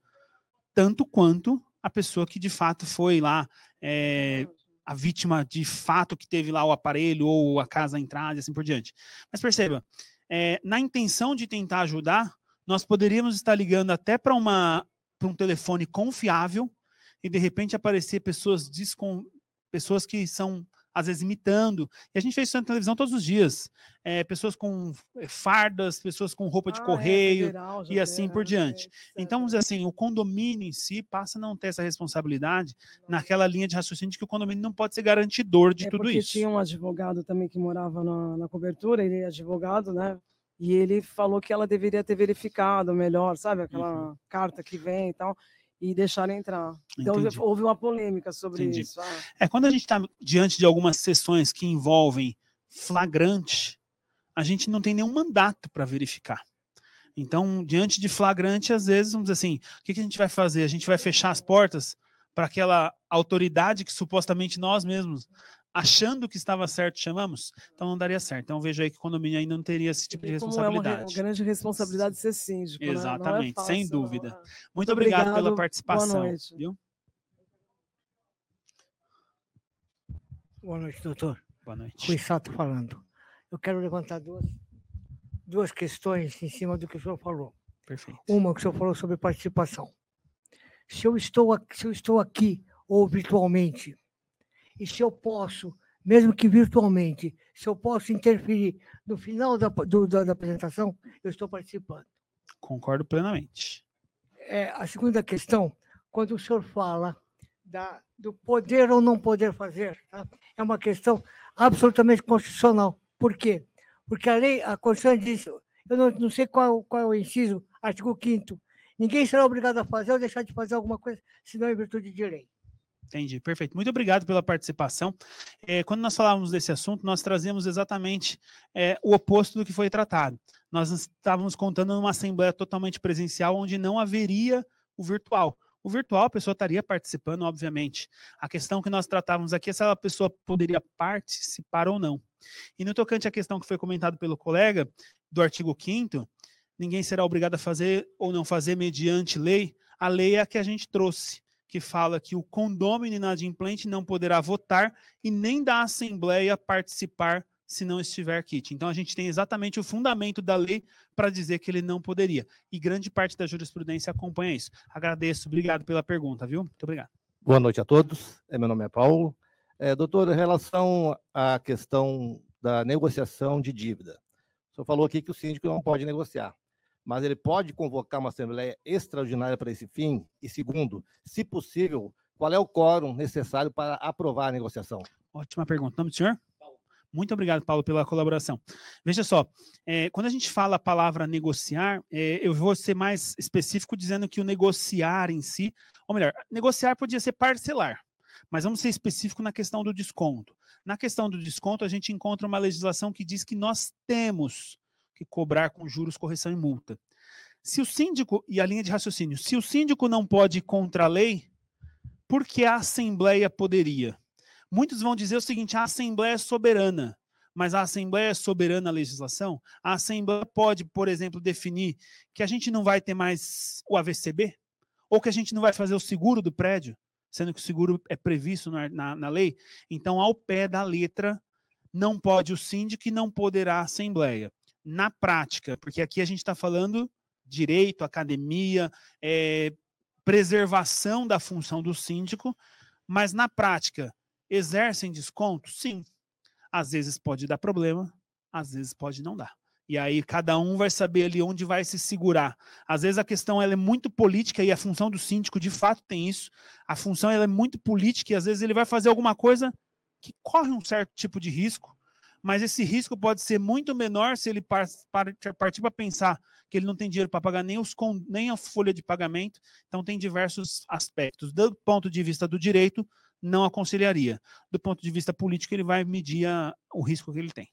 tanto quanto a pessoa que de fato foi lá é, a vítima de fato que teve lá o aparelho ou a casa entrada e assim por diante. Mas perceba, é, na intenção de tentar ajudar, nós poderíamos estar ligando até para uma para um telefone confiável e de repente aparecer pessoas descon, pessoas que são às vezes imitando. E a gente fez isso na televisão todos os dias. É, pessoas com é, fardas, pessoas com roupa de ah, é, correio é, federal, e assim por diante. Então, assim, o condomínio em si passa a não ter essa responsabilidade naquela linha de raciocínio de que o condomínio não pode ser garantidor de é tudo isso. tinha um advogado também que morava na, na cobertura, ele é advogado, né? E ele falou que ela deveria ter verificado melhor, sabe? Aquela uhum. carta que vem e tal e deixar entrar. Então Entendi. houve uma polêmica sobre Entendi. isso. Ah. É quando a gente está diante de algumas sessões que envolvem flagrante, a gente não tem nenhum mandato para verificar. Então, diante de flagrante, às vezes, vamos dizer assim, o que, que a gente vai fazer? A gente vai fechar as portas para aquela autoridade que supostamente nós mesmos achando que estava certo, chamamos, então não daria certo. Então vejo aí que o condomínio ainda não teria esse tipo de responsabilidade. É uma, grande responsabilidade ser síndico. Exatamente, né? é fácil, sem dúvida. Muito, Muito obrigado, obrigado, pela participação. Boa noite. Viu? Boa noite, doutor. Boa noite. Rui Sato falando. Eu quero levantar duas, duas questões em cima do que o senhor falou. Perfeito. Uma que o senhor falou sobre participação. Se eu estou, se eu estou aqui ou virtualmente e se eu posso, mesmo que virtualmente, se eu posso interferir no final da, do, da, da apresentação, eu estou participando. Concordo plenamente. É, a segunda questão, quando o senhor fala da, do poder ou não poder fazer. Tá? É uma questão absolutamente constitucional. Por quê? Porque a lei, a Constituição diz, eu não, não sei qual, qual é o inciso, artigo 5 ninguém será obrigado a fazer ou deixar de fazer alguma coisa, senão em virtude de lei. Entendi, perfeito. Muito obrigado pela participação. É, quando nós falávamos desse assunto, nós trazemos exatamente é, o oposto do que foi tratado. Nós estávamos contando numa assembleia totalmente presencial, onde não haveria o virtual. O virtual, a pessoa estaria participando, obviamente. A questão que nós tratávamos aqui é se a pessoa poderia participar ou não. E no tocante à questão que foi comentada pelo colega, do artigo 5 ninguém será obrigado a fazer ou não fazer mediante lei, a lei é a que a gente trouxe que fala que o condômino inadimplente não poderá votar e nem da assembleia participar se não estiver kit. Então a gente tem exatamente o fundamento da lei para dizer que ele não poderia. E grande parte da jurisprudência acompanha isso. Agradeço, obrigado pela pergunta, viu? Muito obrigado. Boa noite a todos. É, meu nome é Paulo. É, doutor, em relação à questão da negociação de dívida, o senhor falou aqui que o síndico não pode negociar mas ele pode convocar uma assembleia extraordinária para esse fim? E segundo, se possível, qual é o quórum necessário para aprovar a negociação? Ótima pergunta. Nome do senhor? Muito obrigado, Paulo, pela colaboração. Veja só, é, quando a gente fala a palavra negociar, é, eu vou ser mais específico dizendo que o negociar em si, ou melhor, negociar podia ser parcelar, mas vamos ser específico na questão do desconto. Na questão do desconto, a gente encontra uma legislação que diz que nós temos que cobrar com juros, correção e multa. Se o síndico, e a linha de raciocínio, se o síndico não pode ir contra a lei, por que a Assembleia poderia? Muitos vão dizer o seguinte: a Assembleia é soberana. Mas a Assembleia é soberana à legislação? A Assembleia pode, por exemplo, definir que a gente não vai ter mais o AVCB? Ou que a gente não vai fazer o seguro do prédio, sendo que o seguro é previsto na, na, na lei? Então, ao pé da letra, não pode o síndico e não poderá a Assembleia na prática, porque aqui a gente está falando direito, academia, é, preservação da função do síndico, mas na prática, exercem desconto? Sim. Às vezes pode dar problema, às vezes pode não dar. E aí cada um vai saber ali onde vai se segurar. Às vezes a questão ela é muito política e a função do síndico de fato tem isso. A função ela é muito política e às vezes ele vai fazer alguma coisa que corre um certo tipo de risco mas esse risco pode ser muito menor se ele partir para pensar que ele não tem dinheiro para pagar nem, os, nem a folha de pagamento. Então, tem diversos aspectos. Do ponto de vista do direito, não aconselharia. Do ponto de vista político, ele vai medir a, o risco que ele tem.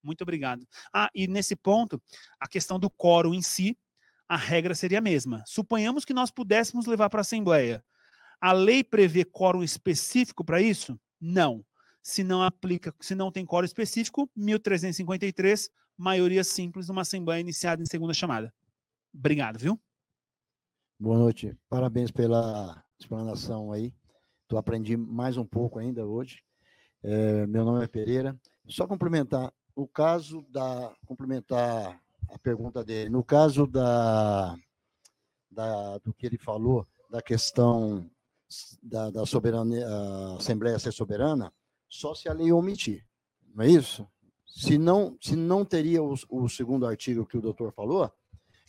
Muito obrigado. Ah, e nesse ponto, a questão do quórum em si, a regra seria a mesma. Suponhamos que nós pudéssemos levar para a Assembleia. A lei prevê quórum específico para isso? Não se não aplica, se não tem coro específico, 1353, maioria simples, uma assembleia iniciada em segunda chamada. Obrigado, viu? Boa noite. Parabéns pela explanação aí. Tu aprendi mais um pouco ainda hoje. É, meu nome é Pereira. Só complementar o caso da complementar a pergunta dele. No caso da, da do que ele falou da questão da, da soberania, Assembleia ser soberana, só se a lei omitir. Não é isso? Se não, se não teria o, o segundo artigo que o doutor falou,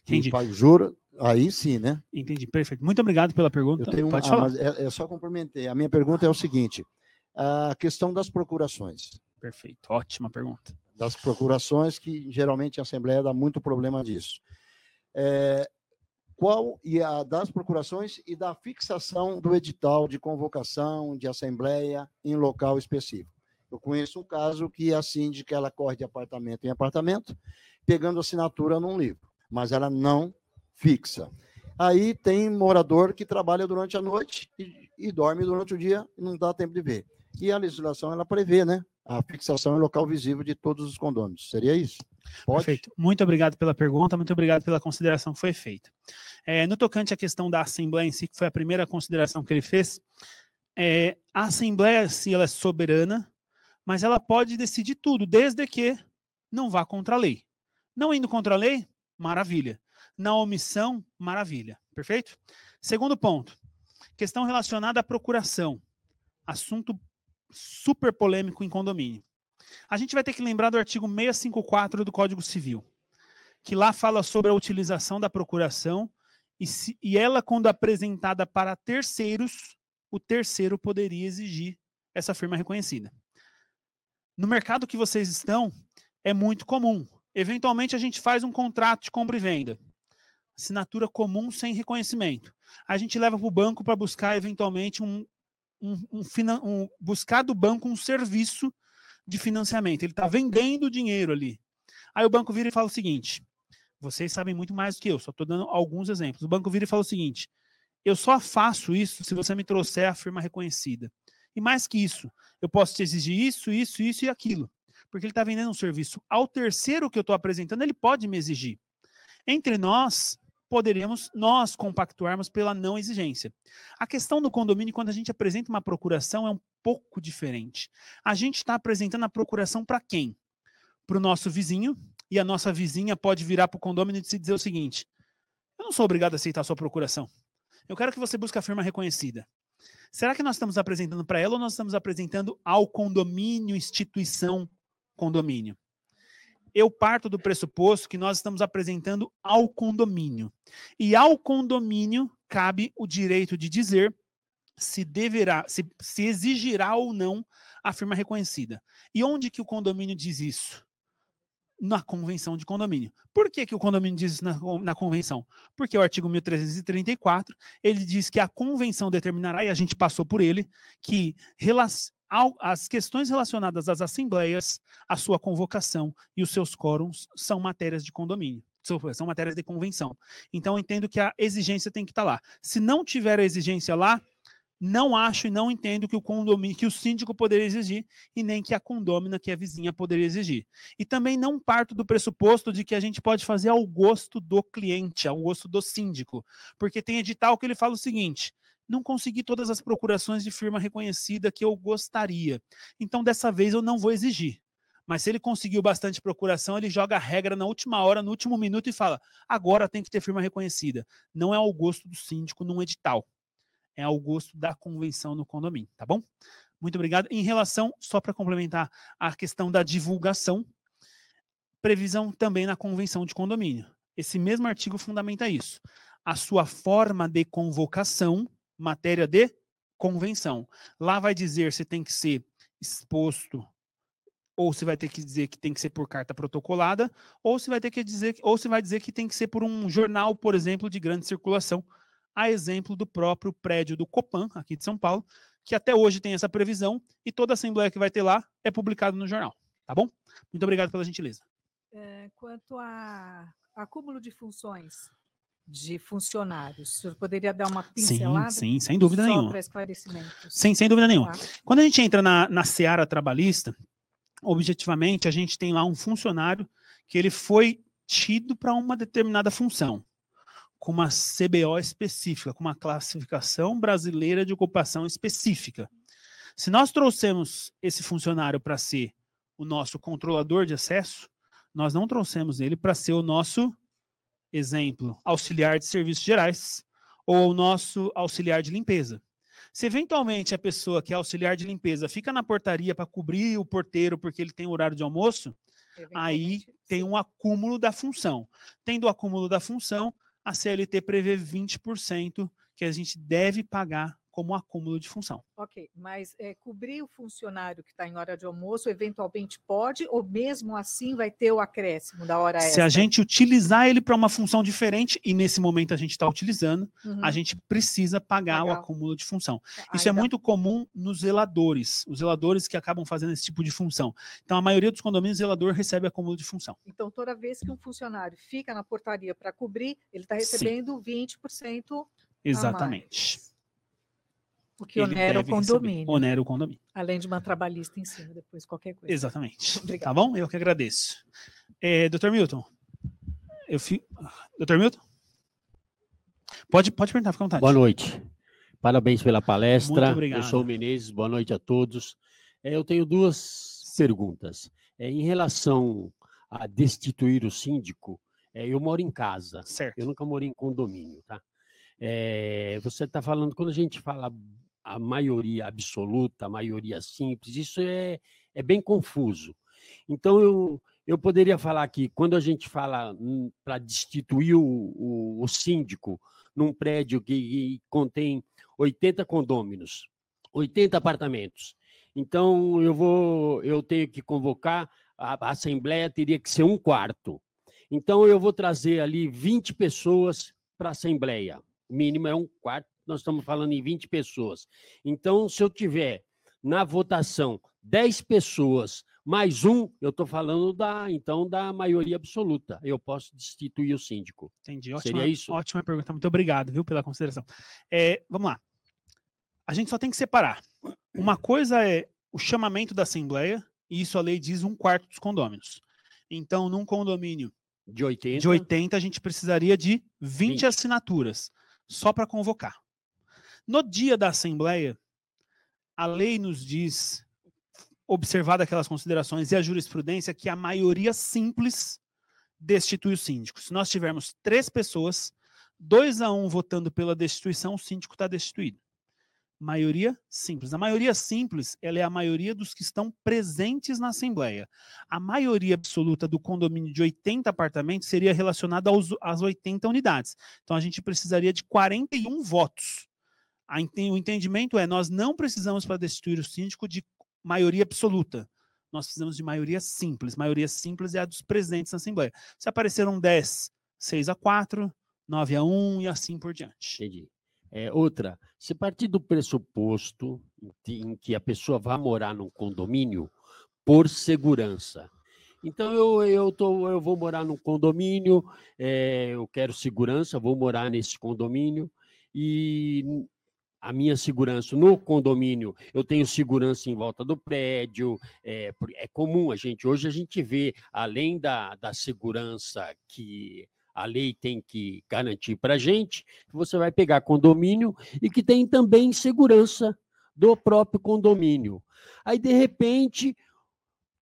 que Entendi. pai jura, aí sim, né? Entendi, perfeito. Muito obrigado pela pergunta. Eu tenho Pode ah, falar. É, é, só complementar. A minha pergunta é o seguinte: a questão das procurações. Perfeito, ótima pergunta. Das procurações, que geralmente a Assembleia dá muito problema disso. É, qual e a das procurações e da fixação do edital de convocação de assembleia em local específico. Eu conheço um caso que a síndica ela corre de apartamento em apartamento, pegando assinatura num livro, mas ela não fixa. Aí tem morador que trabalha durante a noite e, e dorme durante o dia e não dá tempo de ver. E a legislação ela prevê, né, a fixação em local visível de todos os condôminos. Seria isso? Pode? Perfeito. Muito obrigado pela pergunta, muito obrigado pela consideração que foi feita. É, no tocante à questão da Assembleia em si, que foi a primeira consideração que ele fez, é, a Assembleia, se ela é soberana, mas ela pode decidir tudo, desde que não vá contra a lei. Não indo contra a lei, maravilha. Na omissão, maravilha. Perfeito? Segundo ponto, questão relacionada à procuração. Assunto super polêmico em condomínio. A gente vai ter que lembrar do artigo 654 do Código Civil, que lá fala sobre a utilização da procuração e, se, e ela, quando apresentada para terceiros, o terceiro poderia exigir essa firma reconhecida. No mercado que vocês estão, é muito comum. Eventualmente, a gente faz um contrato de compra e venda. Assinatura comum sem reconhecimento. A gente leva para o banco para buscar, eventualmente, um, um, um, um, buscar do banco um serviço de financiamento. Ele está vendendo dinheiro ali. Aí o banco vira e fala o seguinte: vocês sabem muito mais do que eu, só estou dando alguns exemplos. O banco vira e fala o seguinte: eu só faço isso se você me trouxer a firma reconhecida. E mais que isso, eu posso te exigir isso, isso, isso e aquilo. Porque ele está vendendo um serviço ao terceiro que eu estou apresentando, ele pode me exigir. Entre nós, poderíamos nós compactuarmos pela não exigência. A questão do condomínio, quando a gente apresenta uma procuração, é um pouco diferente. A gente está apresentando a procuração para quem? Para o nosso vizinho, e a nossa vizinha pode virar para o condomínio e dizer o seguinte: eu não sou obrigado a aceitar a sua procuração. Eu quero que você busque a firma reconhecida. Será que nós estamos apresentando para ela ou nós estamos apresentando ao condomínio, instituição, condomínio? Eu parto do pressuposto que nós estamos apresentando ao condomínio. E ao condomínio cabe o direito de dizer se deverá, se, se exigirá ou não a firma reconhecida. E onde que o condomínio diz isso? na convenção de condomínio. Por que, que o condomínio diz isso na, na convenção? Porque o artigo 1334, ele diz que a convenção determinará, e a gente passou por ele, que as questões relacionadas às assembleias, a sua convocação e os seus quórums são matérias de condomínio são matérias de convenção. Então, eu entendo que a exigência tem que estar lá. Se não tiver a exigência lá, não acho e não entendo que o condomínio, que o síndico poderia exigir e nem que a condômina, que é a vizinha, poderia exigir. E também não parto do pressuposto de que a gente pode fazer ao gosto do cliente, ao gosto do síndico, porque tem edital que ele fala o seguinte: não consegui todas as procurações de firma reconhecida que eu gostaria. Então, dessa vez eu não vou exigir. Mas se ele conseguiu bastante procuração, ele joga a regra na última hora, no último minuto e fala: agora tem que ter firma reconhecida. Não é ao gosto do síndico num edital é ao gosto da convenção no condomínio, tá bom? Muito obrigado. Em relação, só para complementar, a questão da divulgação, previsão também na convenção de condomínio. Esse mesmo artigo fundamenta isso. A sua forma de convocação, matéria de convenção. Lá vai dizer se tem que ser exposto ou se vai ter que dizer que tem que ser por carta protocolada, ou se vai ter que dizer, ou se vai dizer que tem que ser por um jornal, por exemplo, de grande circulação, a exemplo do próprio prédio do Copan, aqui de São Paulo, que até hoje tem essa previsão e toda assembleia que vai ter lá é publicada no jornal. Tá bom? Muito obrigado pela gentileza. É, quanto a acúmulo de funções de funcionários, o senhor poderia dar uma pincelada? Sim, sim, sem dúvida nenhuma. Para esclarecimentos. Sim, sem dúvida nenhuma. Tá. Quando a gente entra na, na seara trabalhista, objetivamente, a gente tem lá um funcionário que ele foi tido para uma determinada função com uma CBO específica, com uma classificação brasileira de ocupação específica. Se nós trouxemos esse funcionário para ser o nosso controlador de acesso, nós não trouxemos ele para ser o nosso exemplo, auxiliar de serviços gerais ou o nosso auxiliar de limpeza. Se eventualmente a pessoa que é auxiliar de limpeza fica na portaria para cobrir o porteiro porque ele tem horário de almoço, aí tem um acúmulo da função. Tendo o acúmulo da função, a CLT prevê 20% que a gente deve pagar como acúmulo de função. Ok, mas é, cobrir o funcionário que está em hora de almoço, eventualmente pode, ou mesmo assim vai ter o acréscimo da hora extra? Se a gente utilizar ele para uma função diferente, e nesse momento a gente está utilizando, uhum. a gente precisa pagar Legal. o acúmulo de função. Ah, Isso é muito comum nos zeladores, os zeladores que acabam fazendo esse tipo de função. Então, a maioria dos condomínios, o zelador recebe acúmulo de função. Então, toda vez que um funcionário fica na portaria para cobrir, ele está recebendo Sim. 20% Exatamente. O que onera o condomínio. Onera o condomínio. Além de uma trabalhista em cima, depois qualquer coisa. Exatamente. <laughs> Tá bom? Eu que agradeço. É, Doutor Milton, eu fi... Doutor Milton? Pode, pode perguntar, fica à vontade. Boa noite. Parabéns pela palestra. Muito obrigado. Eu sou o Menezes, boa noite a todos. É, eu tenho duas perguntas. É, em relação a destituir o síndico, é, eu moro em casa. Certo. Eu nunca morei em condomínio, tá? É, você está falando, quando a gente fala a maioria absoluta, a maioria simples, isso é, é bem confuso. Então, eu, eu poderia falar que quando a gente fala hum, para destituir o, o, o, síndico num prédio que, que contém 80 condôminos, 80 apartamentos. Então, eu vou, eu tenho que convocar, a, a assembleia teria que ser um quarto. Então, eu vou trazer ali 20 pessoas para a assembleia. O mínimo é um quarto, nós estamos falando em 20 pessoas. Então, se eu tiver na votação 10 pessoas mais um, eu estou falando da então da maioria absoluta. Eu posso destituir o síndico. Entendi. Ótima, Seria isso? Ótima pergunta. Muito obrigado, viu, pela consideração. É, vamos lá. A gente só tem que separar. Uma coisa é o chamamento da Assembleia, e isso a lei diz um quarto dos condôminos. Então, num condomínio de 80, de 80 a gente precisaria de 20, 20. assinaturas, só para convocar. No dia da Assembleia, a lei nos diz, observada aquelas considerações e a jurisprudência, que a maioria simples destitui o síndico. Se nós tivermos três pessoas, dois a um votando pela destituição, o síndico está destituído. Maioria simples. A maioria simples, ela é a maioria dos que estão presentes na Assembleia. A maioria absoluta do condomínio de 80 apartamentos seria relacionada aos, às 80 unidades. Então a gente precisaria de 41 votos. O entendimento é: nós não precisamos para destituir o síndico de maioria absoluta. Nós precisamos de maioria simples. Maioria simples é a dos presentes na Assembleia. Se apareceram 10, 6 a 4, 9 a 1 e assim por diante. Entendi. É, outra, se partir do pressuposto em que a pessoa vai morar num condomínio por segurança. Então, eu, eu, tô, eu vou morar num condomínio, é, eu quero segurança, vou morar nesse condomínio, e a minha segurança no condomínio, eu tenho segurança em volta do prédio, é, é comum a gente, hoje a gente vê, além da, da segurança que a lei tem que garantir para a gente, você vai pegar condomínio e que tem também segurança do próprio condomínio. Aí, de repente,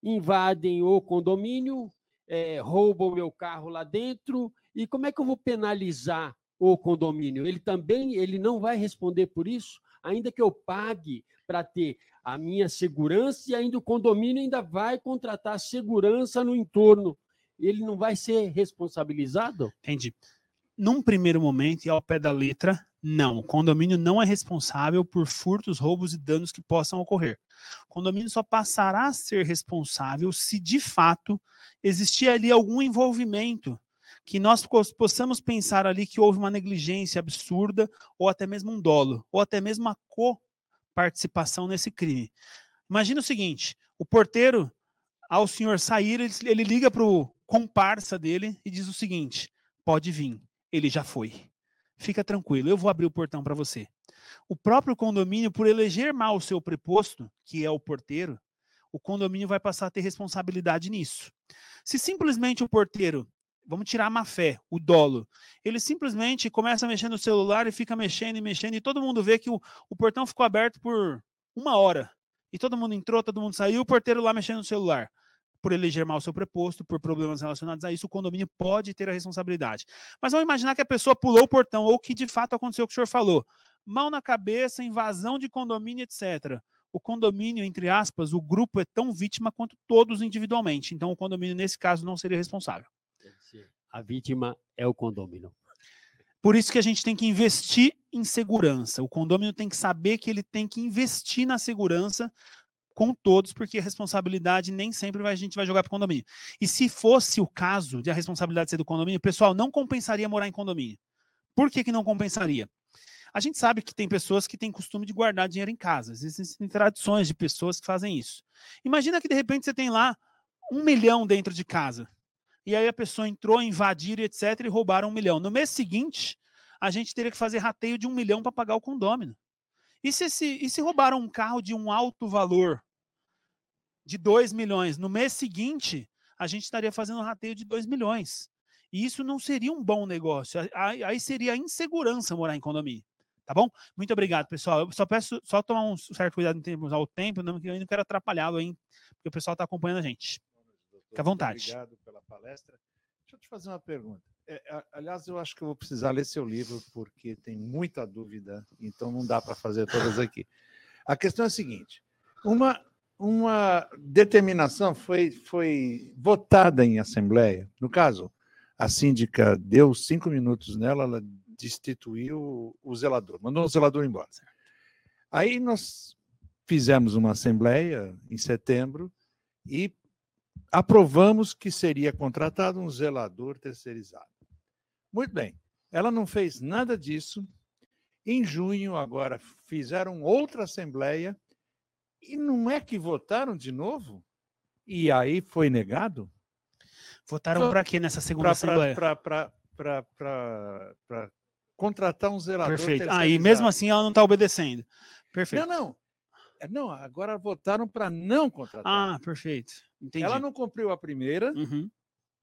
invadem o condomínio, eh, roubam meu carro lá dentro, e como é que eu vou penalizar o condomínio? Ele também ele não vai responder por isso, ainda que eu pague para ter a minha segurança e ainda o condomínio ainda vai contratar segurança no entorno. Ele não vai ser responsabilizado? Entendi. Num primeiro momento, e ao pé da letra, não. O condomínio não é responsável por furtos, roubos e danos que possam ocorrer. O condomínio só passará a ser responsável se de fato existir ali algum envolvimento que nós pos- possamos pensar ali que houve uma negligência absurda ou até mesmo um dolo, ou até mesmo uma coparticipação nesse crime. Imagina o seguinte, o porteiro, ao senhor sair, ele, ele liga para o comparsa dele e diz o seguinte, pode vir, ele já foi. Fica tranquilo, eu vou abrir o portão para você. O próprio condomínio, por eleger mal o seu preposto, que é o porteiro, o condomínio vai passar a ter responsabilidade nisso. Se simplesmente o porteiro, vamos tirar a má fé, o dolo, ele simplesmente começa a mexer no celular e fica mexendo e mexendo, e todo mundo vê que o, o portão ficou aberto por uma hora. E todo mundo entrou, todo mundo saiu, o porteiro lá mexendo no celular. Por eleger mal o seu preposto, por problemas relacionados a isso, o condomínio pode ter a responsabilidade. Mas vamos imaginar que a pessoa pulou o portão, ou que de fato aconteceu o que o senhor falou. Mão na cabeça, invasão de condomínio, etc. O condomínio, entre aspas, o grupo é tão vítima quanto todos individualmente. Então, o condomínio, nesse caso, não seria responsável. A vítima é o condômino. Por isso que a gente tem que investir em segurança. O condomínio tem que saber que ele tem que investir na segurança com todos, porque a responsabilidade nem sempre a gente vai jogar para o condomínio. E se fosse o caso de a responsabilidade ser do condomínio, pessoal, não compensaria morar em condomínio. Por que, que não compensaria? A gente sabe que tem pessoas que têm costume de guardar dinheiro em casa. Existem tradições de pessoas que fazem isso. Imagina que de repente você tem lá um milhão dentro de casa. E aí a pessoa entrou, invadiram, etc., e roubaram um milhão. No mês seguinte, a gente teria que fazer rateio de um milhão para pagar o condômino. E se, esse- e se roubaram um carro de um alto valor de 2 milhões? No mês seguinte, a gente estaria fazendo rateio de 2 milhões. E isso não seria um bom negócio. Aí, seria insegurança morar em condomínio. Tá bom? Muito obrigado, pessoal. Eu só peço só tomar um certo cuidado em termos ao tempo, não, eu não quero atrapalhá-lo, hein? Porque o pessoal está acompanhando a gente. Fica à vontade. Obrigado pela palestra. Deixa eu te fazer uma pergunta. É, aliás, eu acho que eu vou precisar ler seu livro, porque tem muita dúvida, então não dá para fazer todas aqui. A questão é a seguinte: uma, uma determinação foi, foi votada em assembleia. No caso, a síndica deu cinco minutos nela, ela destituiu o zelador, mandou o zelador embora. Aí nós fizemos uma assembleia em setembro e aprovamos que seria contratado um zelador terceirizado. Muito bem. Ela não fez nada disso. Em junho, agora, fizeram outra assembleia e não é que votaram de novo? E aí foi negado? Votaram para quê nessa segunda assembleia? Para contratar um zelador. Perfeito. Ah, e mesmo assim ela não está obedecendo. Perfeito. Não, não. É, não, agora votaram para não contratar. Ah, perfeito. Entendi. Ela não cumpriu a primeira Uhum,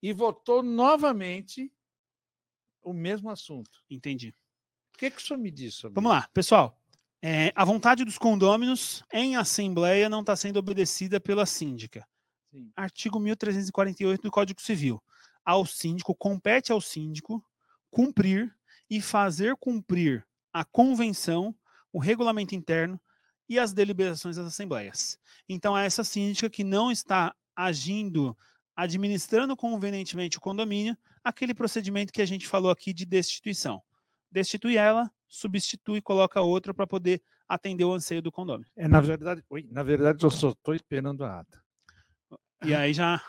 e votou novamente o mesmo assunto. entendi. O que, que o senhor me diz sobre Vamos lá, pessoal. É, a vontade dos condôminos em assembleia não está sendo obedecida pela síndica. Sim. Artigo 1348 do Código Civil. Ao síndico, compete ao síndico cumprir e fazer cumprir a convenção, o regulamento interno e as deliberações das assembleias. Então, é essa síndica que não está agindo, administrando convenientemente o condomínio, aquele procedimento que a gente falou aqui de destituição. Destitui ela, substitui, coloca outra para poder atender o anseio do condomínio. É, na verdade, oi, na verdade, eu só estou esperando a ata. E aí já.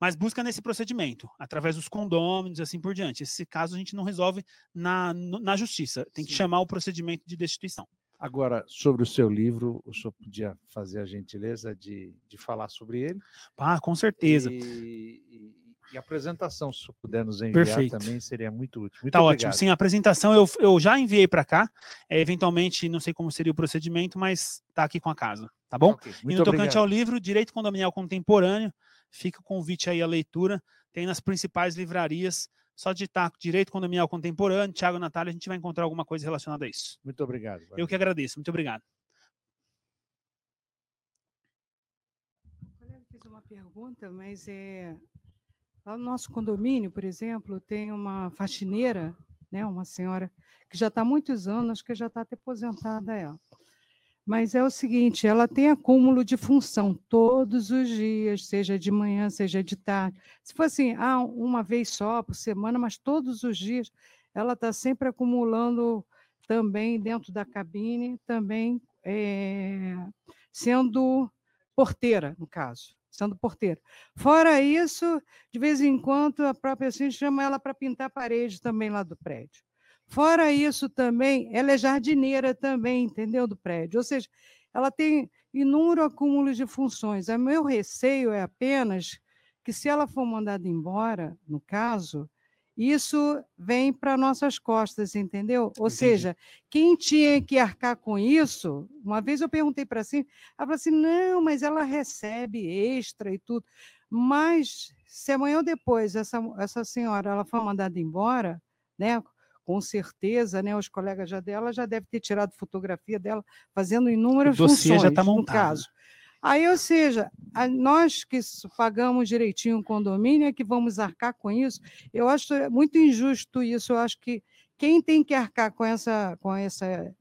Mas busca nesse procedimento, através dos condôminos e assim por diante. Esse caso a gente não resolve na, na justiça. Tem que Sim. chamar o procedimento de destituição. Agora, sobre o seu livro, o senhor podia fazer a gentileza de, de falar sobre ele? Ah, com certeza. E, e- e a apresentação, se o senhor puder nos enviar Perfeito. também, seria muito útil. Muito tá obrigado. ótimo. Sim, a apresentação eu, eu já enviei para cá. É, eventualmente, não sei como seria o procedimento, mas tá aqui com a casa. Tá bom? Ok, E muito no tocante obrigado. ao livro, Direito Condominial Contemporâneo, fica o convite aí à leitura. Tem nas principais livrarias. Só digitar Direito Condominial Contemporâneo, Tiago Natália, a gente vai encontrar alguma coisa relacionada a isso. Muito obrigado. Eu que agradeço. Muito obrigado. O colega fez uma pergunta, mas é lá no nosso condomínio, por exemplo, tem uma faxineira, né, uma senhora que já está há muitos anos, acho que já está até aposentada ela. Mas é o seguinte, ela tem acúmulo de função todos os dias, seja de manhã, seja de tarde. Se for assim, ah, uma vez só por semana, mas todos os dias, ela está sempre acumulando também dentro da cabine, também eh, sendo porteira, no caso, sendo porteira. Fora isso, de vez em quando, a própria assim chama ela para pintar a parede também lá do prédio. Fora isso também, ela é jardineira também, entendeu, do prédio. Ou seja, ela tem inúmero acúmulo de funções. O meu receio é apenas que se ela for mandada embora, no caso, isso vem para nossas costas, entendeu? Ou Entendi. seja, quem tinha que arcar com isso, uma vez eu perguntei para assim, ela falou assim: não, mas ela recebe extra e tudo. Mas se amanhã ou depois essa, essa senhora ela for mandada embora, né? Com certeza, né? Os colegas já dela já devem ter tirado fotografia dela fazendo inúmeras O funções, já tá no montado. caso. Aí, ou seja, nós que pagamos direitinho o condomínio é que vamos arcar com isso. Eu acho muito injusto isso. Eu acho que quem tem que arcar com essa, com essa,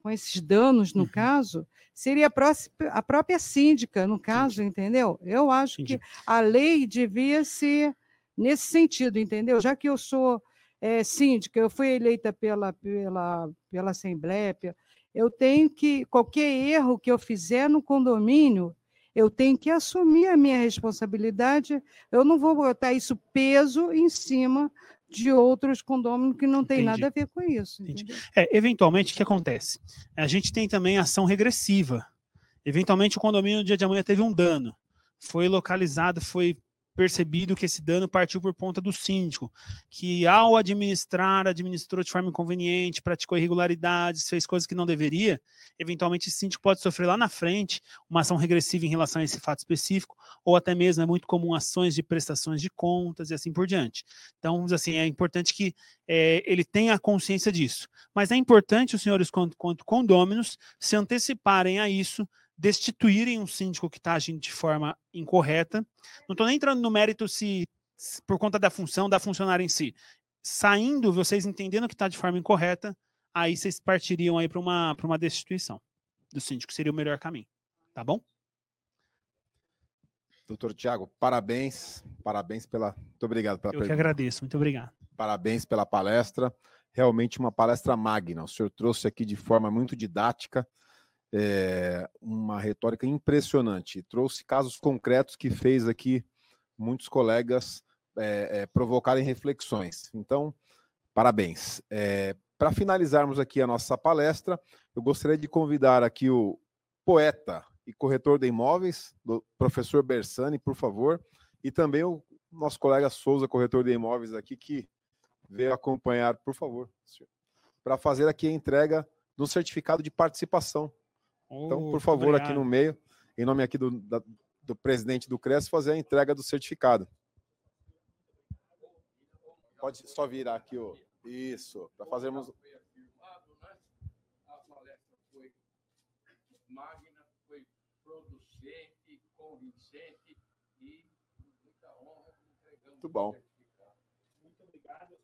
com esses danos, Uhum. no caso, seria a, próxima, a própria síndica, no caso, entendeu? Eu acho Entendi. que a lei devia ser nesse sentido, entendeu? Já que eu sou eh, síndica, eu fui eleita pela, pela, pela Assembleia, eu tenho que, qualquer erro que eu fizer no condomínio, eu tenho que assumir a minha responsabilidade, eu não vou botar isso peso em cima de outros condôminos que não tem Entendi. nada a ver com isso. É, eventualmente, o que acontece? A gente tem também ação regressiva. Eventualmente, o condomínio no dia de amanhã teve um dano. Foi localizado, foi percebido que esse dano partiu por conta do síndico, que ao administrar, administrou de forma inconveniente, praticou irregularidades, fez coisas que não deveria, eventualmente esse síndico pode sofrer lá na frente uma ação regressiva em relação a esse fato específico, ou até mesmo é muito comum ações de prestações de contas e assim por diante. Então, assim, é importante que eh, ele tenha consciência disso. Mas é importante os senhores, quanto, quanto condôminos, se anteciparem a isso, destituírem um síndico que está agindo de forma incorreta. Não estou nem entrando no mérito se, se por conta da função, da funcionária em si. Saindo, vocês entendendo que está de forma incorreta, aí vocês partiriam aí para uma, pra uma destituição do síndico, seria o melhor caminho. Tá bom? Doutor Tiago, parabéns, parabéns pela. Muito obrigado pela Eu que pergunta. agradeço, muito obrigado. Parabéns pela palestra. realmente uma palestra magna. O senhor trouxe aqui de forma muito didática, é, uma retórica impressionante. Trouxe casos concretos que fez aqui muitos colegas é, é, provocarem reflexões. Então, parabéns. Para finalizarmos aqui a nossa palestra, eu gostaria de convidar aqui o poeta e corretor de imóveis, do professor Bersani, por favor, e também o nosso colega Souza, corretor de imóveis aqui, que veio acompanhar, por favor, para fazer aqui a entrega do certificado de participação. Então, por favor, obrigado. aqui no meio, em nome aqui do, da, do presidente do CRES, fazer a entrega do certificado. Pode só virar aqui, ó. Isso, para fazermos. Magna foi producente, convincente e muita honra Muito bom. Muito obrigado.